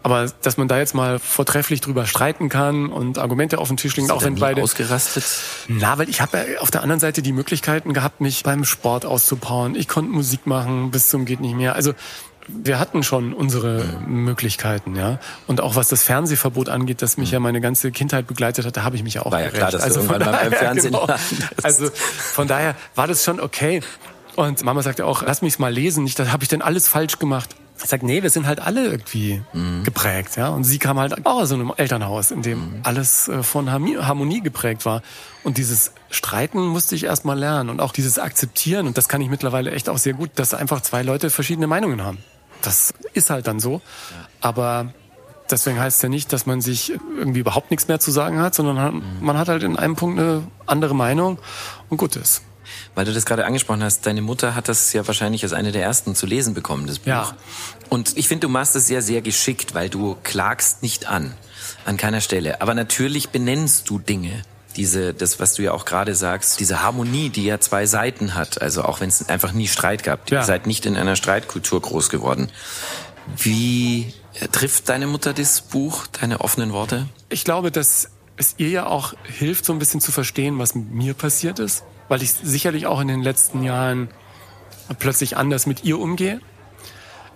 Aber dass man da jetzt mal vortrefflich drüber streiten kann und Argumente auf den Tisch legen, auch wenn beide ausgerastet. Na, weil ich habe ja auf der anderen Seite die Möglichkeiten gehabt, mich beim Sport auszupowern. Ich konnte Musik machen bis zum geht nicht mehr. Also wir hatten schon unsere Möglichkeiten, ja. Und auch was das Fernsehverbot angeht, das mich ja meine ganze Kindheit begleitet hat, da habe ich mich ja auch war ja klar, dass also irgendwann daher, beim Fernsehen genau. Also von daher war das schon okay. Und Mama sagte auch, lass mich's mal lesen, nicht, da habe ich denn alles falsch gemacht. Ich sag, nee, wir sind halt alle irgendwie mhm. geprägt, ja. Und sie kam halt auch aus so einem Elternhaus, in dem mhm. alles äh, von Harmonie geprägt war. Und dieses Streiten musste ich erst mal lernen und auch dieses Akzeptieren. Und das kann ich mittlerweile echt auch sehr gut, dass einfach zwei Leute verschiedene Meinungen haben. Das ist halt dann so. Aber deswegen heißt es ja nicht, dass man sich irgendwie überhaupt nichts mehr zu sagen hat, sondern man hat halt in einem Punkt eine andere Meinung und gut ist. Weil du das gerade angesprochen hast, deine Mutter hat das ja wahrscheinlich als eine der ersten zu lesen bekommen, das Buch. Ja. Und ich finde, du machst es sehr, sehr geschickt, weil du klagst nicht an. An keiner Stelle. Aber natürlich benennst du Dinge diese, das, was du ja auch gerade sagst, diese Harmonie, die ja zwei Seiten hat, also auch wenn es einfach nie Streit gab, ja. ihr seid nicht in einer Streitkultur groß geworden. Wie trifft deine Mutter das Buch, deine offenen Worte? Ich glaube, dass es ihr ja auch hilft, so ein bisschen zu verstehen, was mit mir passiert ist, weil ich sicherlich auch in den letzten Jahren plötzlich anders mit ihr umgehe.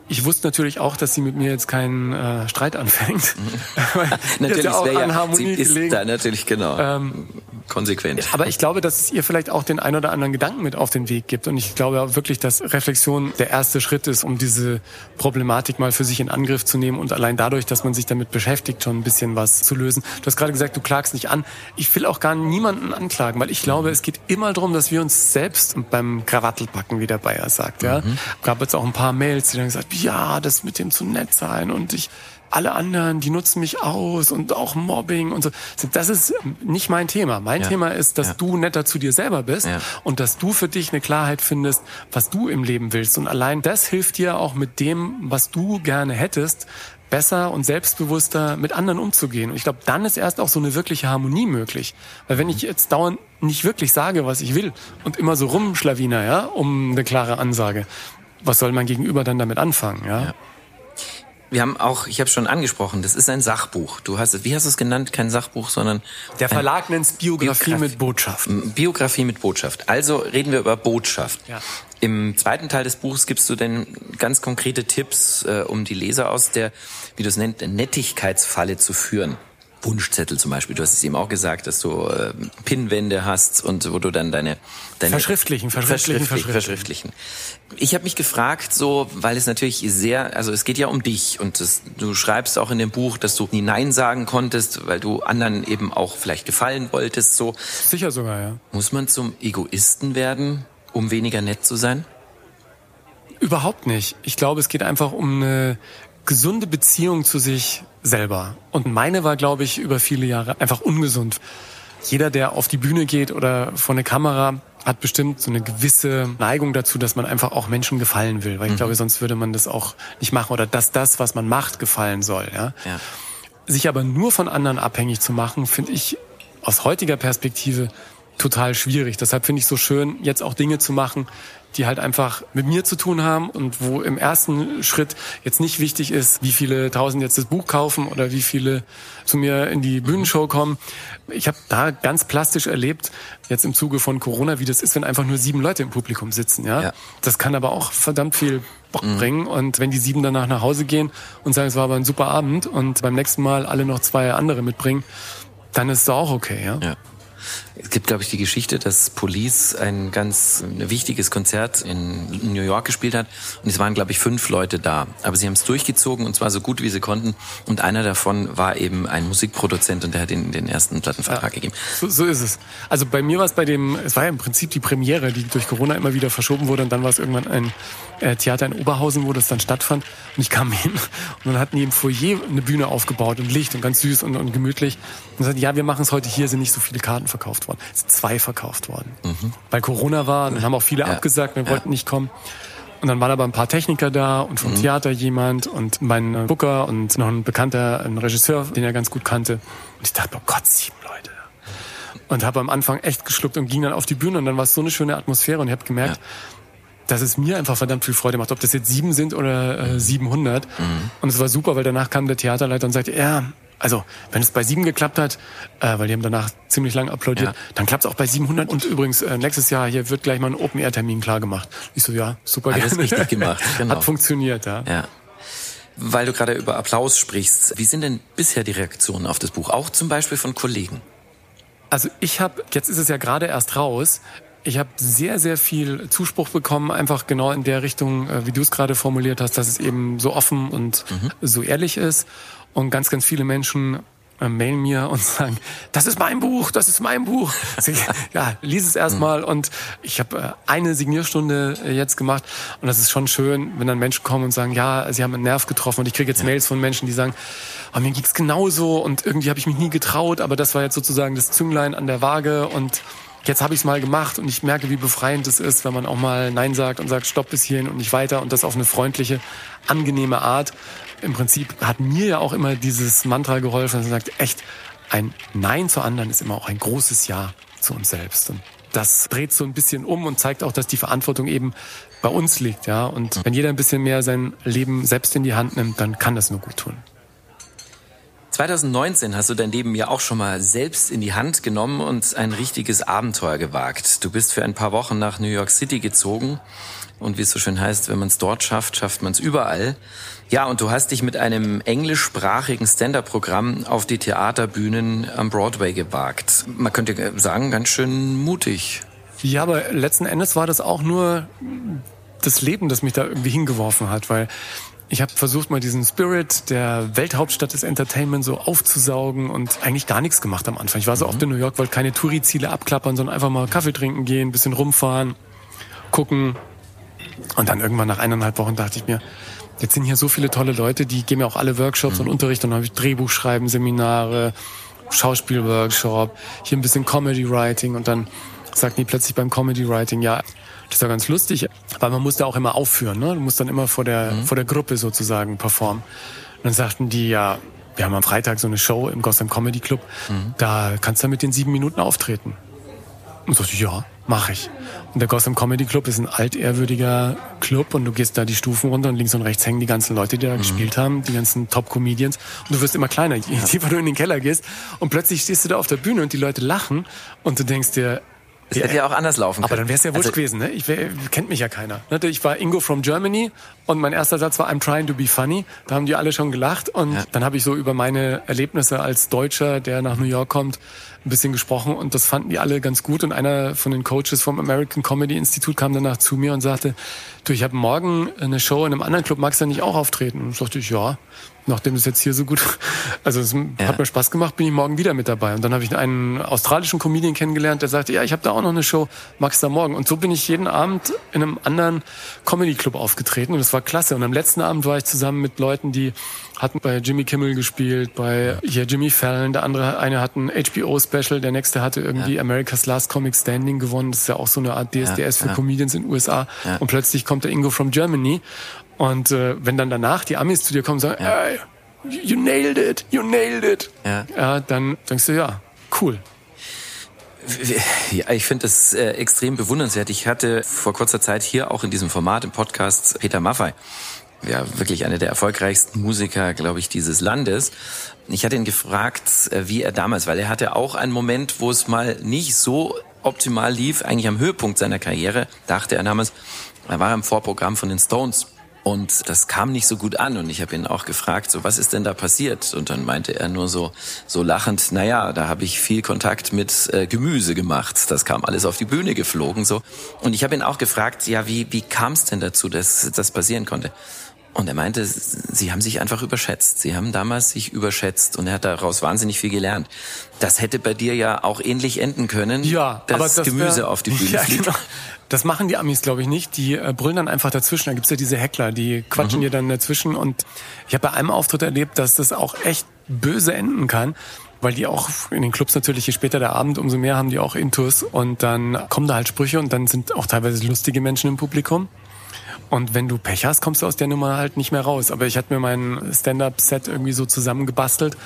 Ich wusste natürlich auch, dass sie mit mir jetzt keinen äh, Streit anfängt. natürlich ja Harmonie ja, sie ist da natürlich genau. Ähm, konsequent. Aber ich glaube, dass es ihr vielleicht auch den ein oder anderen Gedanken mit auf den Weg gibt. Und ich glaube auch wirklich, dass Reflexion der erste Schritt ist, um diese Problematik mal für sich in Angriff zu nehmen und allein dadurch, dass man sich damit beschäftigt, schon ein bisschen was zu lösen. Du hast gerade gesagt, du klagst nicht an. Ich will auch gar niemanden anklagen, weil ich glaube, es geht immer darum, dass wir uns selbst beim Krawattelpacken, wie der Bayer sagt, ja. Mhm. Gab jetzt auch ein paar Mails, die dann gesagt, ja, das mit dem zu nett sein und ich alle anderen, die nutzen mich aus und auch Mobbing und so. Das ist nicht mein Thema. Mein ja. Thema ist, dass ja. du netter zu dir selber bist ja. und dass du für dich eine Klarheit findest, was du im Leben willst. Und allein das hilft dir auch mit dem, was du gerne hättest, besser und selbstbewusster mit anderen umzugehen. Und ich glaube, dann ist erst auch so eine wirkliche Harmonie möglich. Weil wenn ich jetzt dauernd nicht wirklich sage, was ich will und immer so rumschlawiner, ja, um eine klare Ansage, was soll mein Gegenüber dann damit anfangen, ja? Wir haben auch, ich habe schon angesprochen, das ist ein Sachbuch. Du hast es, wie hast du es genannt? Kein Sachbuch, sondern der Verlag nennt es Biografie, Biografie mit Botschaft. Biografie mit Botschaft. Also reden wir über Botschaft. Ja. Im zweiten Teil des Buchs gibst du denn ganz konkrete Tipps, äh, um die Leser aus der, wie du es nennt, Nettigkeitsfalle zu führen. Wunschzettel zum Beispiel. Du hast es eben auch gesagt, dass du äh, Pinnwände hast und wo du dann deine, deine verschriftlichen, verschriftlichen, verschriftlichen. verschriftlichen. Ich habe mich gefragt, so, weil es natürlich sehr, also es geht ja um dich und das, du schreibst auch in dem Buch, dass du nie Nein sagen konntest, weil du anderen eben auch vielleicht gefallen wolltest. So sicher sogar, ja. Muss man zum Egoisten werden, um weniger nett zu sein? Überhaupt nicht. Ich glaube, es geht einfach um eine gesunde Beziehung zu sich selber. Und meine war, glaube ich, über viele Jahre einfach ungesund. Jeder, der auf die Bühne geht oder vor eine Kamera, hat bestimmt so eine gewisse Neigung dazu, dass man einfach auch Menschen gefallen will. Weil ich mhm. glaube, sonst würde man das auch nicht machen oder dass das, was man macht, gefallen soll. Ja? ja. Sich aber nur von anderen abhängig zu machen, finde ich aus heutiger Perspektive total schwierig. Deshalb finde ich so schön, jetzt auch Dinge zu machen, die halt einfach mit mir zu tun haben und wo im ersten Schritt jetzt nicht wichtig ist, wie viele tausend jetzt das Buch kaufen oder wie viele zu mir in die Bühnenshow kommen. Ich habe da ganz plastisch erlebt, jetzt im Zuge von Corona, wie das ist, wenn einfach nur sieben Leute im Publikum sitzen. Ja, ja. das kann aber auch verdammt viel Bock mhm. bringen. Und wenn die sieben danach nach Hause gehen und sagen, es war aber ein super Abend und beim nächsten Mal alle noch zwei andere mitbringen, dann ist es auch okay. Ja. ja. Es gibt, glaube ich, die Geschichte, dass Police ein ganz wichtiges Konzert in New York gespielt hat und es waren, glaube ich, fünf Leute da. Aber sie haben es durchgezogen und zwar so gut, wie sie konnten. Und einer davon war eben ein Musikproduzent und der hat ihnen den ersten Plattenvertrag ja, gegeben. So, so ist es. Also bei mir war es bei dem, es war ja im Prinzip die Premiere, die durch Corona immer wieder verschoben wurde und dann war es irgendwann ein äh, Theater in Oberhausen, wo das dann stattfand. Und ich kam hin und dann hatten die im Foyer eine Bühne aufgebaut und Licht und ganz süß und, und gemütlich. Und sagten, ja, wir machen es heute hier, sind nicht so viele Karten verkauft worden. Es sind zwei verkauft worden. Mhm. Weil Corona war, dann haben auch viele ja. abgesagt, wir ja. wollten nicht kommen. Und dann waren aber ein paar Techniker da und vom mhm. Theater jemand und mein Booker und noch ein Bekannter, ein Regisseur, den er ganz gut kannte. Und ich dachte, oh Gott, sieben Leute. Und habe am Anfang echt geschluckt und ging dann auf die Bühne und dann war es so eine schöne Atmosphäre und ich habe gemerkt, ja. dass es mir einfach verdammt viel Freude macht, ob das jetzt sieben sind oder äh, 700. Mhm. Und es war super, weil danach kam der Theaterleiter und sagte, ja, also, wenn es bei sieben geklappt hat, äh, weil die haben danach ziemlich lang applaudiert, ja. dann klappt es auch bei 700. Und übrigens, äh, nächstes Jahr hier wird gleich mal ein Open-Air-Termin klar gemacht. Ich so, ja, super Alles gerne. richtig gemacht, genau. Hat funktioniert, ja. ja. Weil du gerade über Applaus sprichst, wie sind denn bisher die Reaktionen auf das Buch? Auch zum Beispiel von Kollegen? Also ich habe, jetzt ist es ja gerade erst raus, ich habe sehr, sehr viel Zuspruch bekommen, einfach genau in der Richtung, äh, wie du es gerade formuliert hast, dass es eben so offen und mhm. so ehrlich ist. Und ganz, ganz viele Menschen äh, mailen mir und sagen, das ist mein Buch, das ist mein Buch. ja, lies es erstmal. Und ich habe äh, eine Signierstunde äh, jetzt gemacht. Und das ist schon schön, wenn dann Menschen kommen und sagen, ja, sie haben einen Nerv getroffen. Und ich kriege jetzt Mails von Menschen, die sagen, oh, mir ging's genauso. Und irgendwie habe ich mich nie getraut, aber das war jetzt sozusagen das Zünglein an der Waage. Und jetzt habe ich es mal gemacht. Und ich merke, wie befreiend es ist, wenn man auch mal Nein sagt und sagt, stopp bis hierhin und nicht weiter. Und das auf eine freundliche, angenehme Art im Prinzip hat mir ja auch immer dieses Mantra geholfen, dass er sagt, echt, ein Nein zu anderen ist immer auch ein großes Ja zu uns selbst. Und das dreht so ein bisschen um und zeigt auch, dass die Verantwortung eben bei uns liegt, ja. Und wenn jeder ein bisschen mehr sein Leben selbst in die Hand nimmt, dann kann das nur gut tun. 2019 hast du dein Leben ja auch schon mal selbst in die Hand genommen und ein richtiges Abenteuer gewagt. Du bist für ein paar Wochen nach New York City gezogen und wie es so schön heißt, wenn man es dort schafft, schafft man es überall. Ja, und du hast dich mit einem englischsprachigen Stand-up-Programm auf die Theaterbühnen am Broadway gewagt. Man könnte sagen, ganz schön mutig. Ja, aber letzten Endes war das auch nur das Leben, das mich da irgendwie hingeworfen hat, weil ich habe versucht, mal diesen Spirit der Welthauptstadt des Entertainment so aufzusaugen und eigentlich gar nichts gemacht am Anfang. Ich war so mhm. oft in New York, wollte keine Touri-Ziele abklappern, sondern einfach mal Kaffee trinken gehen, bisschen rumfahren, gucken, und dann irgendwann nach eineinhalb Wochen dachte ich mir, jetzt sind hier so viele tolle Leute, die geben mir auch alle Workshops mhm. und Unterricht. Und dann habe ich Drehbuch schreiben, Seminare, Schauspielworkshop, hier ein bisschen Comedy Writing und dann sagten die plötzlich beim Comedy Writing, ja, das ist ja ganz lustig, weil man muss da auch immer aufführen, ne? Du musst dann immer vor der, mhm. vor der Gruppe sozusagen performen. Und dann sagten die, ja, wir haben am Freitag so eine Show im Gotham Comedy Club, mhm. da kannst du mit den sieben Minuten auftreten. Und so, ja, mache ich. Und der Gotham Comedy Club ist ein altehrwürdiger Club und du gehst da die Stufen runter und links und rechts hängen die ganzen Leute, die da mhm. gespielt haben, die ganzen Top-Comedians. Und du wirst immer kleiner, je tiefer du in den Keller gehst. Und plötzlich stehst du da auf der Bühne und die Leute lachen und du denkst dir, Es hätte ja auch anders laufen können. Aber dann wäre es ja wurscht Also- gewesen, ne? Ich wär, kennt mich ja keiner. Ne? Ich war Ingo from Germany und mein erster Satz war I'm trying to be funny. Da haben die alle schon gelacht und Ja. dann habe ich so über meine Erlebnisse als Deutscher, der nach New York kommt, ein bisschen gesprochen und das fanden die alle ganz gut und einer von den Coaches vom American Comedy Institute kam danach zu mir und sagte, du, ich habe morgen eine Show in einem anderen Club, magst du nicht auch auftreten? Und sagte ich, ja. Nachdem es jetzt hier so gut, also es hat mir Spaß gemacht, bin ich morgen wieder mit dabei. Und dann habe ich einen australischen Comedian kennengelernt, der sagte, ja, ich habe da auch noch eine Show, magst du da morgen? Und so bin ich jeden Abend in einem anderen Comedy Club aufgetreten und das war klasse. Und am letzten Abend war ich zusammen mit Leuten, die hatten bei Jimmy Kimmel gespielt, bei hier Jimmy Fallon, der andere, eine hat ein HBO-Special, der nächste hatte irgendwie America's Last Comic Standing gewonnen. Das ist ja auch so eine Art DSDS für ja. Comedians in den USA. Und plötzlich kommt der Ingo from Germany. Und äh, wenn dann danach die Amis zu dir kommen und sagen, ey, you nailed it, you nailed it. Ja. ja dann denkst du, ja, cool. Ja, ich finde das äh, extrem bewundernswert. Ich hatte vor kurzer Zeit hier auch in diesem Format im Podcast Peter Maffei, ja wirklich einer der erfolgreichsten Musiker, glaube ich, dieses Landes. Ich hatte ihn gefragt, äh, wie er damals, weil er hatte auch einen Moment, wo es mal nicht so optimal lief, eigentlich am Höhepunkt seiner Karriere, dachte er damals, er war im Vorprogramm von den Stones. Und das kam nicht so gut an. Und ich habe ihn auch gefragt, so was ist denn da passiert? Und dann meinte er nur so, so lachend, naja, da habe ich viel Kontakt mit äh, Gemüse gemacht. Das kam alles auf die Bühne geflogen so. Und ich habe ihn auch gefragt, ja, wie, wie kam es denn dazu, dass das passieren konnte? Und er meinte, sie haben sich einfach überschätzt. Sie haben damals sich überschätzt und er hat daraus wahnsinnig viel gelernt. Das hätte bei dir ja auch ähnlich enden können, Ja, dass aber das Gemüse wär- auf die Bühne ja, fliegt. Genau. Das machen die Amis, glaube ich, nicht. Die äh, brüllen dann einfach dazwischen. Da gibt's ja diese Heckler, die quatschen dir dann dazwischen. Und ich habe bei einem Auftritt erlebt, dass das auch echt böse enden kann. Weil die auch in den Clubs natürlich, je später der Abend, umso mehr haben die auch Intus. Und dann kommen da halt Sprüche und dann sind auch teilweise lustige Menschen im Publikum. Und wenn du Pech hast, kommst du aus der Nummer halt nicht mehr raus. Aber ich hatte mir mein Stand-up-Set irgendwie so zusammengebastelt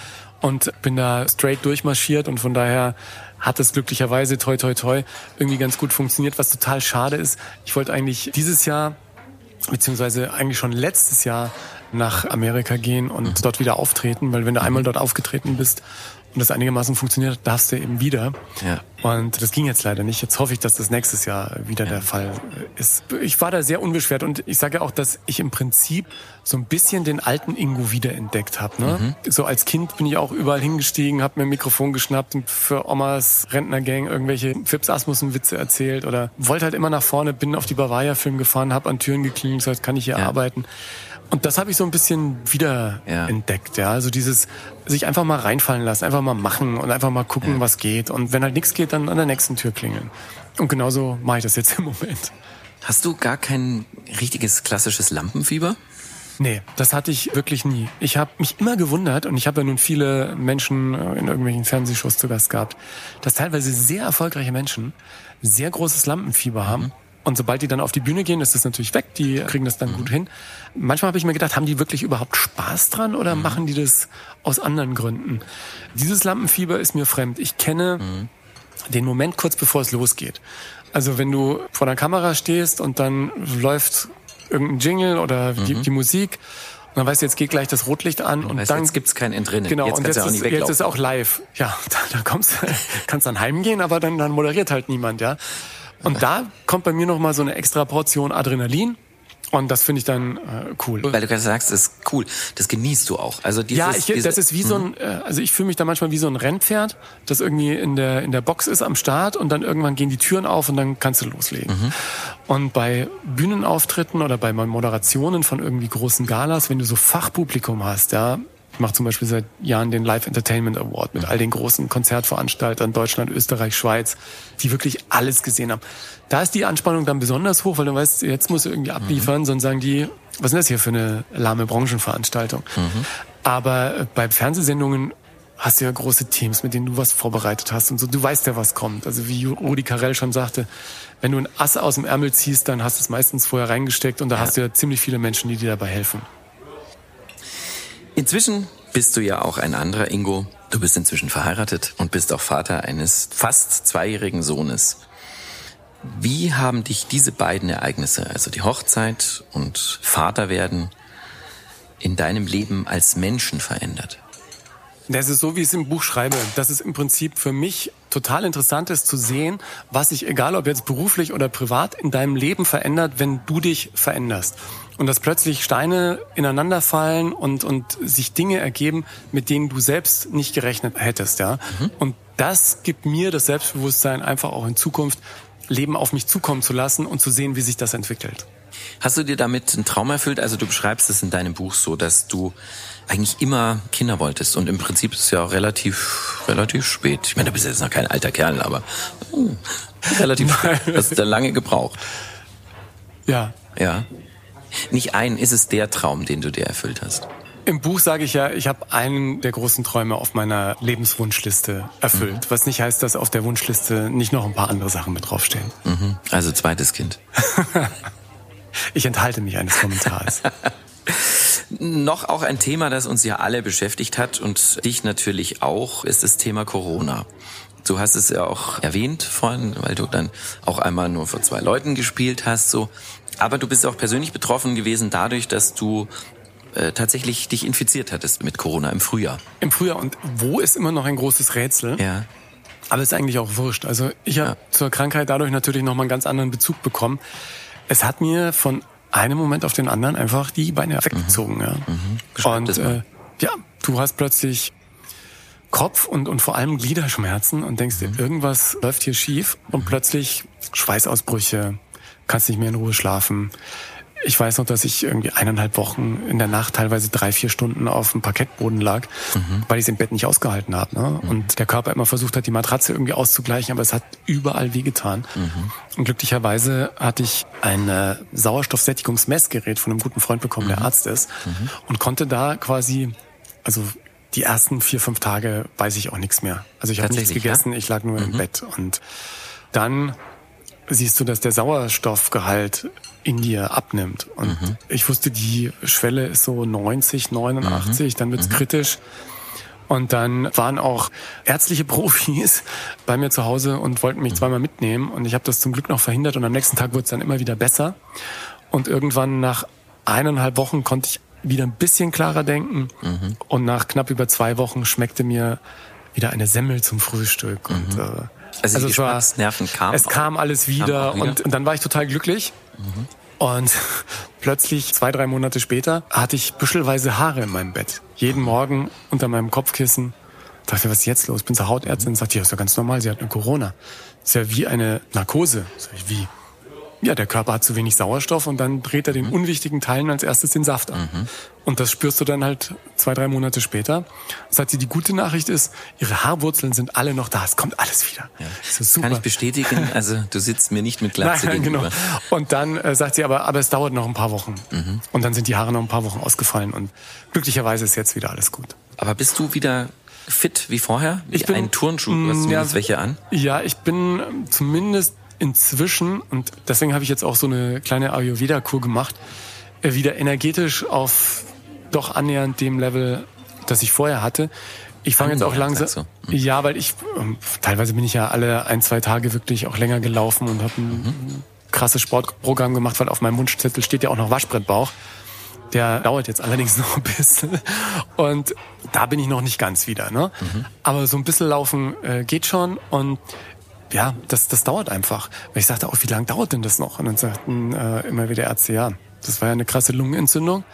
und bin da straight durchmarschiert und von daher hat es glücklicherweise toi toi toi irgendwie ganz gut funktioniert, was total schade ist. Ich wollte eigentlich dieses Jahr beziehungsweise eigentlich schon letztes Jahr nach Amerika gehen und dort wieder auftreten, weil wenn du einmal dort aufgetreten bist und das einigermaßen funktioniert, darfst du eben wieder. Ja. Und das ging jetzt leider nicht. Jetzt hoffe ich, dass das nächstes Jahr wieder der Fall ist. Ich war da sehr unbeschwert und ich sage ja auch, dass ich im Prinzip so ein bisschen den alten Ingo wiederentdeckt habe. Ne? So als Kind bin ich auch überall hingestiegen, habe mir ein Mikrofon geschnappt und für Omas Rentnergang irgendwelche Fips Asmussen Witze erzählt oder wollte halt immer nach vorne, bin auf die Bavaria Film gefahren, habe an Türen geklingelt, gesagt, kann ich hier Ja. arbeiten. Und das habe ich so ein bisschen wieder Ja. entdeckt, ja. Also dieses sich einfach mal reinfallen lassen, einfach mal machen und einfach mal gucken, was geht. Und wenn halt nichts geht, dann an der nächsten Tür klingeln. Und genauso mache ich das jetzt im Moment. Hast du gar kein richtiges klassisches Lampenfieber? Nee, das hatte ich wirklich nie. Ich habe mich immer gewundert und ich habe ja nun viele Menschen äh, in irgendwelchen Fernsehshows zu Gast gehabt, dass teilweise sehr erfolgreiche Menschen sehr großes Lampenfieber haben. Und sobald die dann auf die Bühne gehen, ist das natürlich weg. Die kriegen das dann gut hin. Manchmal habe ich mir gedacht, haben die wirklich überhaupt Spaß dran oder machen die das aus anderen Gründen? Dieses Lampenfieber ist mir fremd. Ich kenne den Moment kurz bevor es losgeht. Also wenn du vor der Kamera stehst und dann läuft irgendein Jingle oder die, die Musik und dann weißt du, jetzt geht gleich das Rotlicht an und Weißt, dann jetzt gibt's kein Entrinnen. Genau, jetzt und jetzt auch ist, jetzt ist auch live. Ja, da, da kommst, kannst dann heimgehen, aber dann, dann moderiert halt niemand, ja. Und da kommt bei mir noch mal so eine extra Portion Adrenalin. Und das finde ich dann äh, cool. Weil du gerade sagst, das ist cool. Das genießt du auch. Also dieses, Ja, ich, diese, das ist wie so ein, äh, also ich fühle mich da manchmal wie so ein Rennpferd, das irgendwie in der, in der Box ist am Start und dann irgendwann gehen die Türen auf und dann kannst du loslegen. Und bei Bühnenauftritten oder bei Moderationen von irgendwie großen Galas, wenn du so Fachpublikum hast, ja, mache zum Beispiel seit Jahren den Live Entertainment Award mit all den großen Konzertveranstaltern Deutschland, Österreich, Schweiz, die wirklich alles gesehen haben. Da ist die Anspannung dann besonders hoch, weil du weißt, jetzt musst du irgendwie abliefern, sonst sagen die, was ist das hier für eine lahme Branchenveranstaltung? Aber äh, bei Fernsehsendungen hast du ja große Teams, mit denen du was vorbereitet hast und so. Du weißt ja, was kommt. Also wie Rudi Carell schon sagte, wenn du ein Ass aus dem Ärmel ziehst, dann hast du es meistens vorher reingesteckt und da hast du ja ziemlich viele Menschen, die dir dabei helfen. Inzwischen bist du ja auch ein anderer Ingo. Du bist inzwischen verheiratet und bist auch Vater eines fast zweijährigen Sohnes. Wie haben dich diese beiden Ereignisse, also die Hochzeit und Vaterwerden, in deinem Leben als Menschen verändert? Das ist so, wie ich es im Buch schreibe. Das ist im Prinzip für mich total interessant ist zu sehen, was sich, egal ob jetzt beruflich oder privat, in deinem Leben verändert, wenn du dich veränderst. Und dass plötzlich Steine ineinander fallen und, und sich Dinge ergeben, mit denen du selbst nicht gerechnet hättest, ja. Mhm. Und das gibt mir das Selbstbewusstsein, einfach auch in Zukunft Leben auf mich zukommen zu lassen und zu sehen, wie sich das entwickelt. Hast du dir damit einen Traum erfüllt? Also du beschreibst es in deinem Buch so, dass du eigentlich immer Kinder wolltest und im Prinzip ist es ja auch relativ relativ spät. Ich meine, du bist jetzt noch kein alter Kerl, aber uh, relativ. Hast du lange gebraucht. Ja. Ja. Nicht ein, ist es der Traum, den du dir erfüllt hast? Im Buch sage ich ja, ich habe einen der großen Träume auf meiner Lebenswunschliste erfüllt. Mhm. Was nicht heißt, dass auf der Wunschliste nicht noch ein paar andere Sachen mit draufstehen. Mhm. Also zweites Kind. ich enthalte mich eines Kommentars. noch auch ein Thema, das uns ja alle beschäftigt hat und dich natürlich auch, ist das Thema Corona. Du hast es ja auch erwähnt vorhin, weil du dann auch einmal nur vor zwei Leuten gespielt hast, so. Aber du bist auch persönlich betroffen gewesen dadurch, dass du äh, tatsächlich dich infiziert hattest mit Corona im Frühjahr. Im Frühjahr und wo ist immer noch ein großes Rätsel. Ja. Aber ist eigentlich auch wurscht. Also ich habe ja. zur Krankheit dadurch natürlich nochmal einen ganz anderen Bezug bekommen. Es hat mir von einem Moment auf den anderen einfach die Beine weggezogen. Mhm. Ja. Mhm. Und äh, ja, du hast plötzlich Kopf und, und vor allem Gliederschmerzen und denkst mhm. dir, irgendwas läuft hier schief und mhm. plötzlich Schweißausbrüche, kannst nicht mehr in Ruhe schlafen. Ich weiß noch, dass ich irgendwie eineinhalb Wochen in der Nacht teilweise drei, vier Stunden auf dem Parkettboden lag, mhm. weil ich es im Bett nicht ausgehalten habe. Ne? Mhm. Und der Körper immer versucht hat, die Matratze irgendwie auszugleichen, aber es hat überall wehgetan. Mhm. Und glücklicherweise hatte ich ein äh, Sauerstoffsättigungsmessgerät von einem guten Freund bekommen, der mhm. Arzt ist, mhm. und konnte da quasi, also die ersten vier, fünf Tage weiß ich auch nichts mehr. Also ich habe nichts gegessen, ja? ich lag nur im mhm. Bett. Und dann siehst du, dass der Sauerstoffgehalt in dir abnimmt. Und mhm. ich wusste, die Schwelle ist so 90, 89, mhm. dann wird's mhm. kritisch. Und dann waren auch ärztliche Profis bei mir zu Hause und wollten mich mhm. zweimal mitnehmen. Und ich habe das zum Glück noch verhindert. Und am nächsten Tag wurde es dann immer wieder besser. Und irgendwann nach eineinhalb Wochen konnte ich wieder ein bisschen klarer denken. Mhm. Und nach knapp über zwei Wochen schmeckte mir wieder eine Semmel zum Frühstück. Und mhm. äh, also, also die Geschmacksnerven kamen. Es kam alles wieder, kam wieder. Und, und, dann war ich total glücklich. Mhm. Und plötzlich, zwei, drei Monate später, hatte ich büschelweise Haare in meinem Bett. Jeden Morgen unter meinem Kopfkissen. Da dachte, was ist jetzt los? Bin zur Hautärztin und sagte, ja, ist ja ganz normal, sie hat eine Corona. ist ja wie eine Narkose. Sag ich, wie? Ja, der Körper hat zu wenig Sauerstoff und dann dreht er den mhm. unwichtigen Teilen als erstes den Saft an. Mhm. Und das spürst du dann halt zwei, drei Monate später. Sagt sie, die gute Nachricht ist, ihre Haarwurzeln sind alle noch da. Es kommt alles wieder. Ja. Das ist super. Kann ich bestätigen. Also du sitzt mir nicht mit Glatze Nein, gegenüber. Genau. Und dann äh, sagt sie aber, aber es dauert noch ein paar Wochen. Mhm. Und dann sind die Haare noch ein paar Wochen ausgefallen. Und glücklicherweise ist jetzt wieder alles gut. Aber bist du wieder fit wie vorher? Wie ich bin, ein Turnschuh, du hast ja, welche an? Ja, ich bin zumindest inzwischen, und deswegen habe ich jetzt auch so eine kleine Ayurveda-Kur gemacht, äh, wieder energetisch auf doch annähernd dem Level, das ich vorher hatte. Ich fange jetzt auch langsam. So. Mhm. Ja, weil ich ähm, teilweise bin ich ja alle ein, zwei Tage wirklich auch länger gelaufen und habe ein mhm. krasses Sportprogramm gemacht, weil auf meinem Wunschzettel steht ja auch noch Waschbrettbauch. Der dauert jetzt allerdings noch ein bisschen. Und da bin ich noch nicht ganz wieder. Ne? Mhm. Aber so ein bisschen laufen äh, geht schon. Und ja, das, das dauert einfach. Weil ich sagte auch, wie lange dauert denn das noch? Und dann sagten äh, immer wieder Ärzte, ja, das war ja eine krasse Lungenentzündung.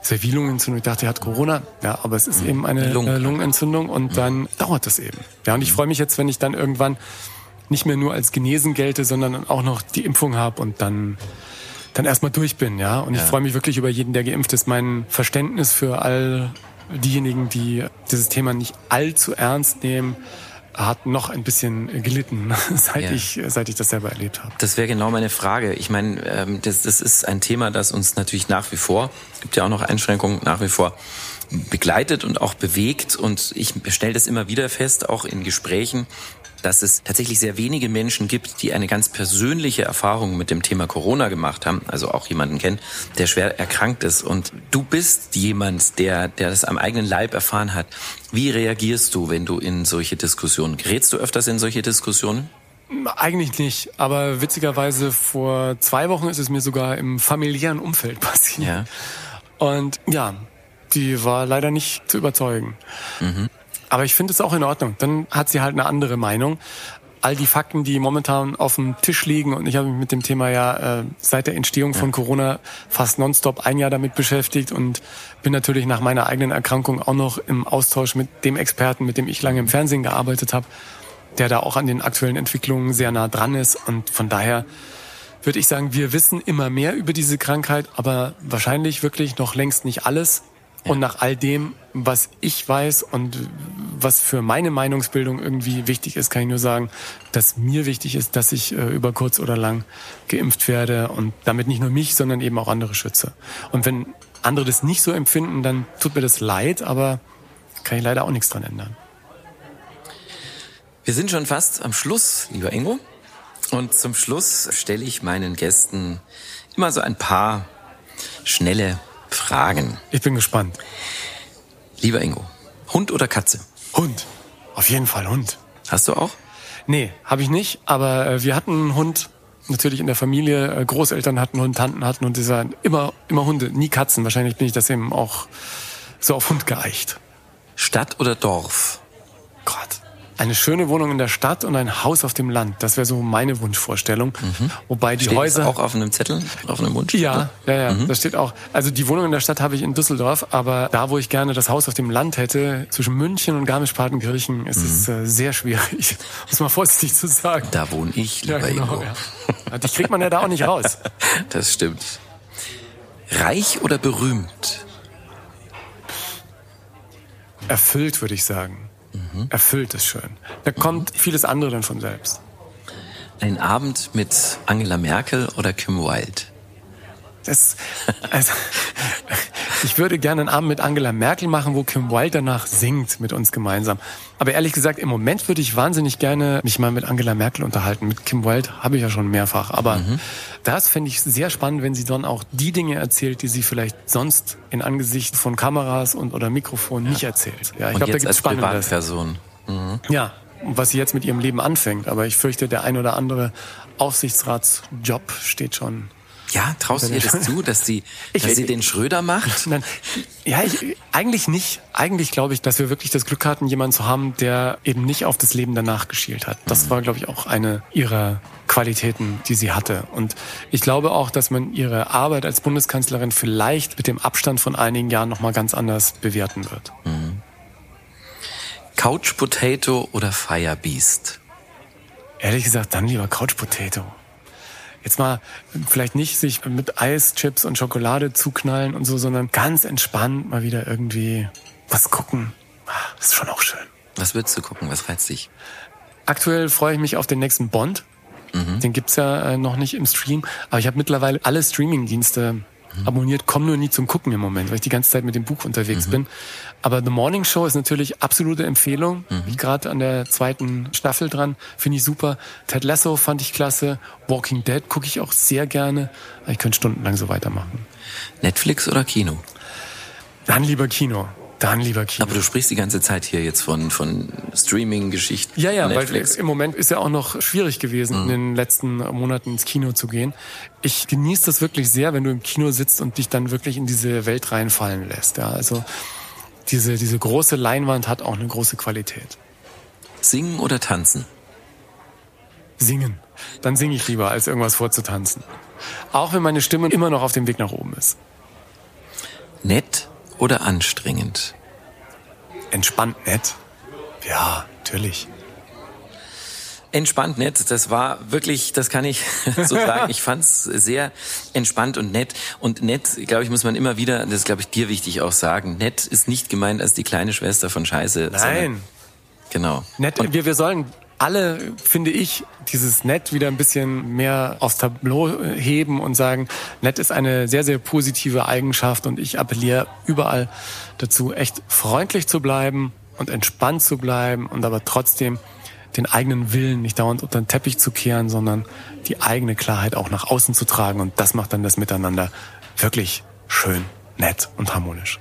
Sehr viel Lungenentzündung. Ich dachte, er hat Corona. Ja, aber es ist mhm. eben eine Lungen. Äh, Lungenentzündung und mhm. dann dauert das eben. Ja, und ich mhm. freue mich jetzt, wenn ich dann irgendwann nicht mehr nur als genesen gelte, sondern auch noch die Impfung habe und dann dann erstmal durch bin, ja. Und ich ja. freue mich wirklich über jeden, der geimpft ist. Mein Verständnis für all diejenigen, die dieses Thema nicht allzu ernst nehmen, hat noch ein bisschen gelitten, seit, ja. ich, seit ich das selber erlebt habe. Das wäre genau meine Frage. Ich meine, ähm, das, das ist ein Thema, das uns natürlich nach wie vor, gibt ja auch noch Einschränkungen, nach wie vor begleitet und auch bewegt. Und ich stelle das immer wieder fest, auch in Gesprächen, dass es tatsächlich sehr wenige Menschen gibt, die eine ganz persönliche Erfahrung mit dem Thema Corona gemacht haben, also auch jemanden kennen, der schwer erkrankt ist. Und du bist jemand, der, der das am eigenen Leib erfahren hat. Wie reagierst du, wenn du in solche Diskussionen, gerätst du öfters in solche Diskussionen? Eigentlich nicht, aber witzigerweise vor zwei Wochen ist es mir sogar im familiären Umfeld passiert. Ja. Und ja, die war leider nicht zu überzeugen. Mhm. Aber ich finde es auch in Ordnung. Dann hat sie halt eine andere Meinung. All die Fakten, die momentan auf dem Tisch liegen, und ich habe mich mit dem Thema ja äh, seit der Entstehung von Corona fast nonstop ein Jahr damit beschäftigt und bin natürlich nach meiner eigenen Erkrankung auch noch im Austausch mit dem Experten, mit dem ich lange im Fernsehen gearbeitet habe, der da auch an den aktuellen Entwicklungen sehr nah dran ist. Und von daher würde ich sagen, wir wissen immer mehr über diese Krankheit, aber wahrscheinlich wirklich noch längst nicht alles. Und nach all dem, was ich weiß und was für meine Meinungsbildung irgendwie wichtig ist, kann ich nur sagen, dass mir wichtig ist, dass ich äh, über kurz oder lang geimpft werde und damit nicht nur mich, sondern eben auch andere schütze. Und wenn andere das nicht so empfinden, dann tut mir das leid, aber kann ich leider auch nichts dran ändern. Wir sind schon fast am Schluss, lieber Ingo. Und zum Schluss stelle ich meinen Gästen immer so ein paar schnelle Fragen. Ich bin gespannt. Lieber Ingo, Hund oder Katze? Hund. Auf jeden Fall Hund. Hast du auch? Nee, habe ich nicht. Aber äh, wir hatten einen Hund, natürlich in der Familie. Äh, Großeltern hatten Hund, Tanten hatten Hund. Die sagen immer, immer Hunde, nie Katzen. Wahrscheinlich bin ich das eben auch so auf Hund geeicht. Stadt oder Dorf? Gott. Eine schöne Wohnung in der Stadt und ein Haus auf dem Land. Das wäre so meine Wunschvorstellung. Wobei die Steht Häuser. das auch auf einem Zettel, auf einem Wunsch? Ja, ja, ja. Das steht auch. Also die Wohnung in der Stadt habe ich in Düsseldorf, aber da, wo ich gerne das Haus auf dem Land hätte, zwischen München und Garmisch-Partenkirchen, ist es äh, sehr schwierig, muss mal vorsichtig zu sagen. Da wohne ich, lieber ja, genau, Ingo. ja. Die kriegt man ja da auch nicht raus. Das stimmt. Reich oder berühmt? Erfüllt, würde ich sagen. Erfüllt ist schön. Da kommt vieles andere dann von selbst. Ein Abend mit Angela Merkel oder Kim Wilde? Das, also, ich würde gerne einen Abend mit Angela Merkel machen, wo Kim Wilde danach singt mit uns gemeinsam. Aber ehrlich gesagt, im Moment würde ich wahnsinnig gerne mich mal mit Angela Merkel unterhalten. Mit Kim Wilde habe ich ja schon mehrfach. Aber das fände ich sehr spannend, wenn sie dann auch die Dinge erzählt, die sie vielleicht sonst in Angesicht von Kameras und oder Mikrofon nicht erzählt. Ja, ich glaube, da gibt's als Spannendes. Privatperson. Ja, was sie jetzt mit ihrem Leben anfängt. Aber ich fürchte, der ein oder andere Aufsichtsratsjob steht schon. Ja, traust du ihr das zu, dass sie, Ich- dass sie den Schröder macht? Nein, ja, ich, eigentlich nicht. Eigentlich glaube ich, dass wir wirklich das Glück hatten, jemanden zu haben, der eben nicht auf das Leben danach geschielt hat. Das war, glaube ich, auch eine ihrer Qualitäten, die sie hatte. Und ich glaube auch, dass man ihre Arbeit als Bundeskanzlerin vielleicht mit dem Abstand von einigen Jahren nochmal ganz anders bewerten wird. Couch Potato oder Fire Beast? Ehrlich gesagt, dann lieber Couch Potato. Jetzt mal vielleicht nicht sich mit Eis, Chips und Schokolade zuknallen und so, sondern ganz entspannt mal wieder irgendwie was gucken. Ah, Das ist schon auch schön. Was würdest du gucken? Was reizt dich? Aktuell freue ich mich auf den nächsten Bond. Den gibt's ja äh, noch nicht im Stream. Aber ich habe mittlerweile alle Streaming-Dienste abonniert, komme nur nie zum Gucken im Moment, weil ich die ganze Zeit mit dem Buch unterwegs bin. Aber The Morning Show ist natürlich absolute Empfehlung. Bin Ich gerade an der zweiten Staffel dran, finde ich super. Ted Lasso fand ich klasse. Walking Dead gucke ich auch sehr gerne. Ich könnte stundenlang so weitermachen. Netflix oder Kino? Dann lieber Kino. Dann lieber Kino. Aber du sprichst die ganze Zeit hier jetzt von, von Streaming-Geschichten. Ja, ja, weil Netflix. im Moment ist ja auch noch schwierig gewesen, in den letzten Monaten ins Kino zu gehen. Ich genieße das wirklich sehr, wenn du im Kino sitzt und dich dann wirklich in diese Welt reinfallen lässt. Ja, also diese, diese große Leinwand hat auch eine große Qualität. Singen oder tanzen? Singen. Dann singe ich lieber, als irgendwas vorzutanzen. Auch wenn meine Stimme immer noch auf dem Weg nach oben ist. Nett oder anstrengend? Entspannt nett. Ja, natürlich. Entspannt nett, das war wirklich, das kann ich so sagen. Ich fand's sehr entspannt und nett. Und nett, glaube ich, muss man immer wieder, das ist, glaube ich, dir wichtig auch sagen, nett ist nicht gemeint als die kleine Schwester von Scheiße. Nein. Genau. Nett, wir, wir sollen alle, finde ich, dieses Nett wieder ein bisschen mehr aufs Tableau heben und sagen, Nett ist eine sehr, sehr positive Eigenschaft und ich appelliere überall dazu, echt freundlich zu bleiben und entspannt zu bleiben und aber trotzdem den eigenen Willen nicht dauernd unter den Teppich zu kehren, sondern die eigene Klarheit auch nach außen zu tragen und das macht dann das Miteinander wirklich schön, nett und harmonisch.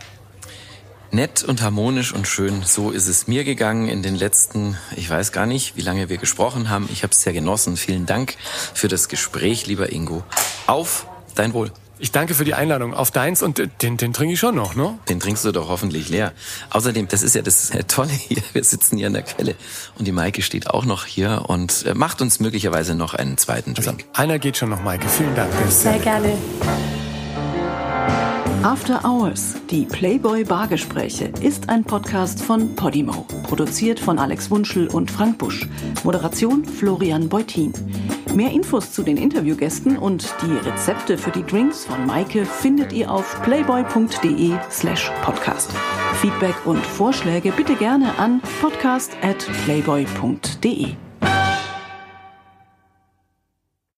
Nett und harmonisch und schön, so ist es mir gegangen in den letzten, ich weiß gar nicht, wie lange wir gesprochen haben. Ich habe es sehr genossen. Vielen Dank für das Gespräch, lieber Ingo. Auf dein Wohl. Ich danke für die Einladung auf deins und den, den trinke ich schon noch, ne? Den trinkst du doch hoffentlich leer. Außerdem, das ist ja das Tolle hier. Wir sitzen hier an der Quelle und die Maike steht auch noch hier und äh, macht uns möglicherweise noch einen zweiten also, Drink. Also, einer geht schon noch, Maike. Vielen Dank. Sehr gerne. After Hours, die Playboy Bargespräche, ist ein Podcast von Podimo. Produziert von Alex Wunschel und Frank Busch. Moderation Florian Beutin. Mehr Infos zu den Interviewgästen und die Rezepte für die Drinks von Maike findet ihr auf playboy.de slash podcast. Feedback und Vorschläge bitte gerne an podcast at playboy.de.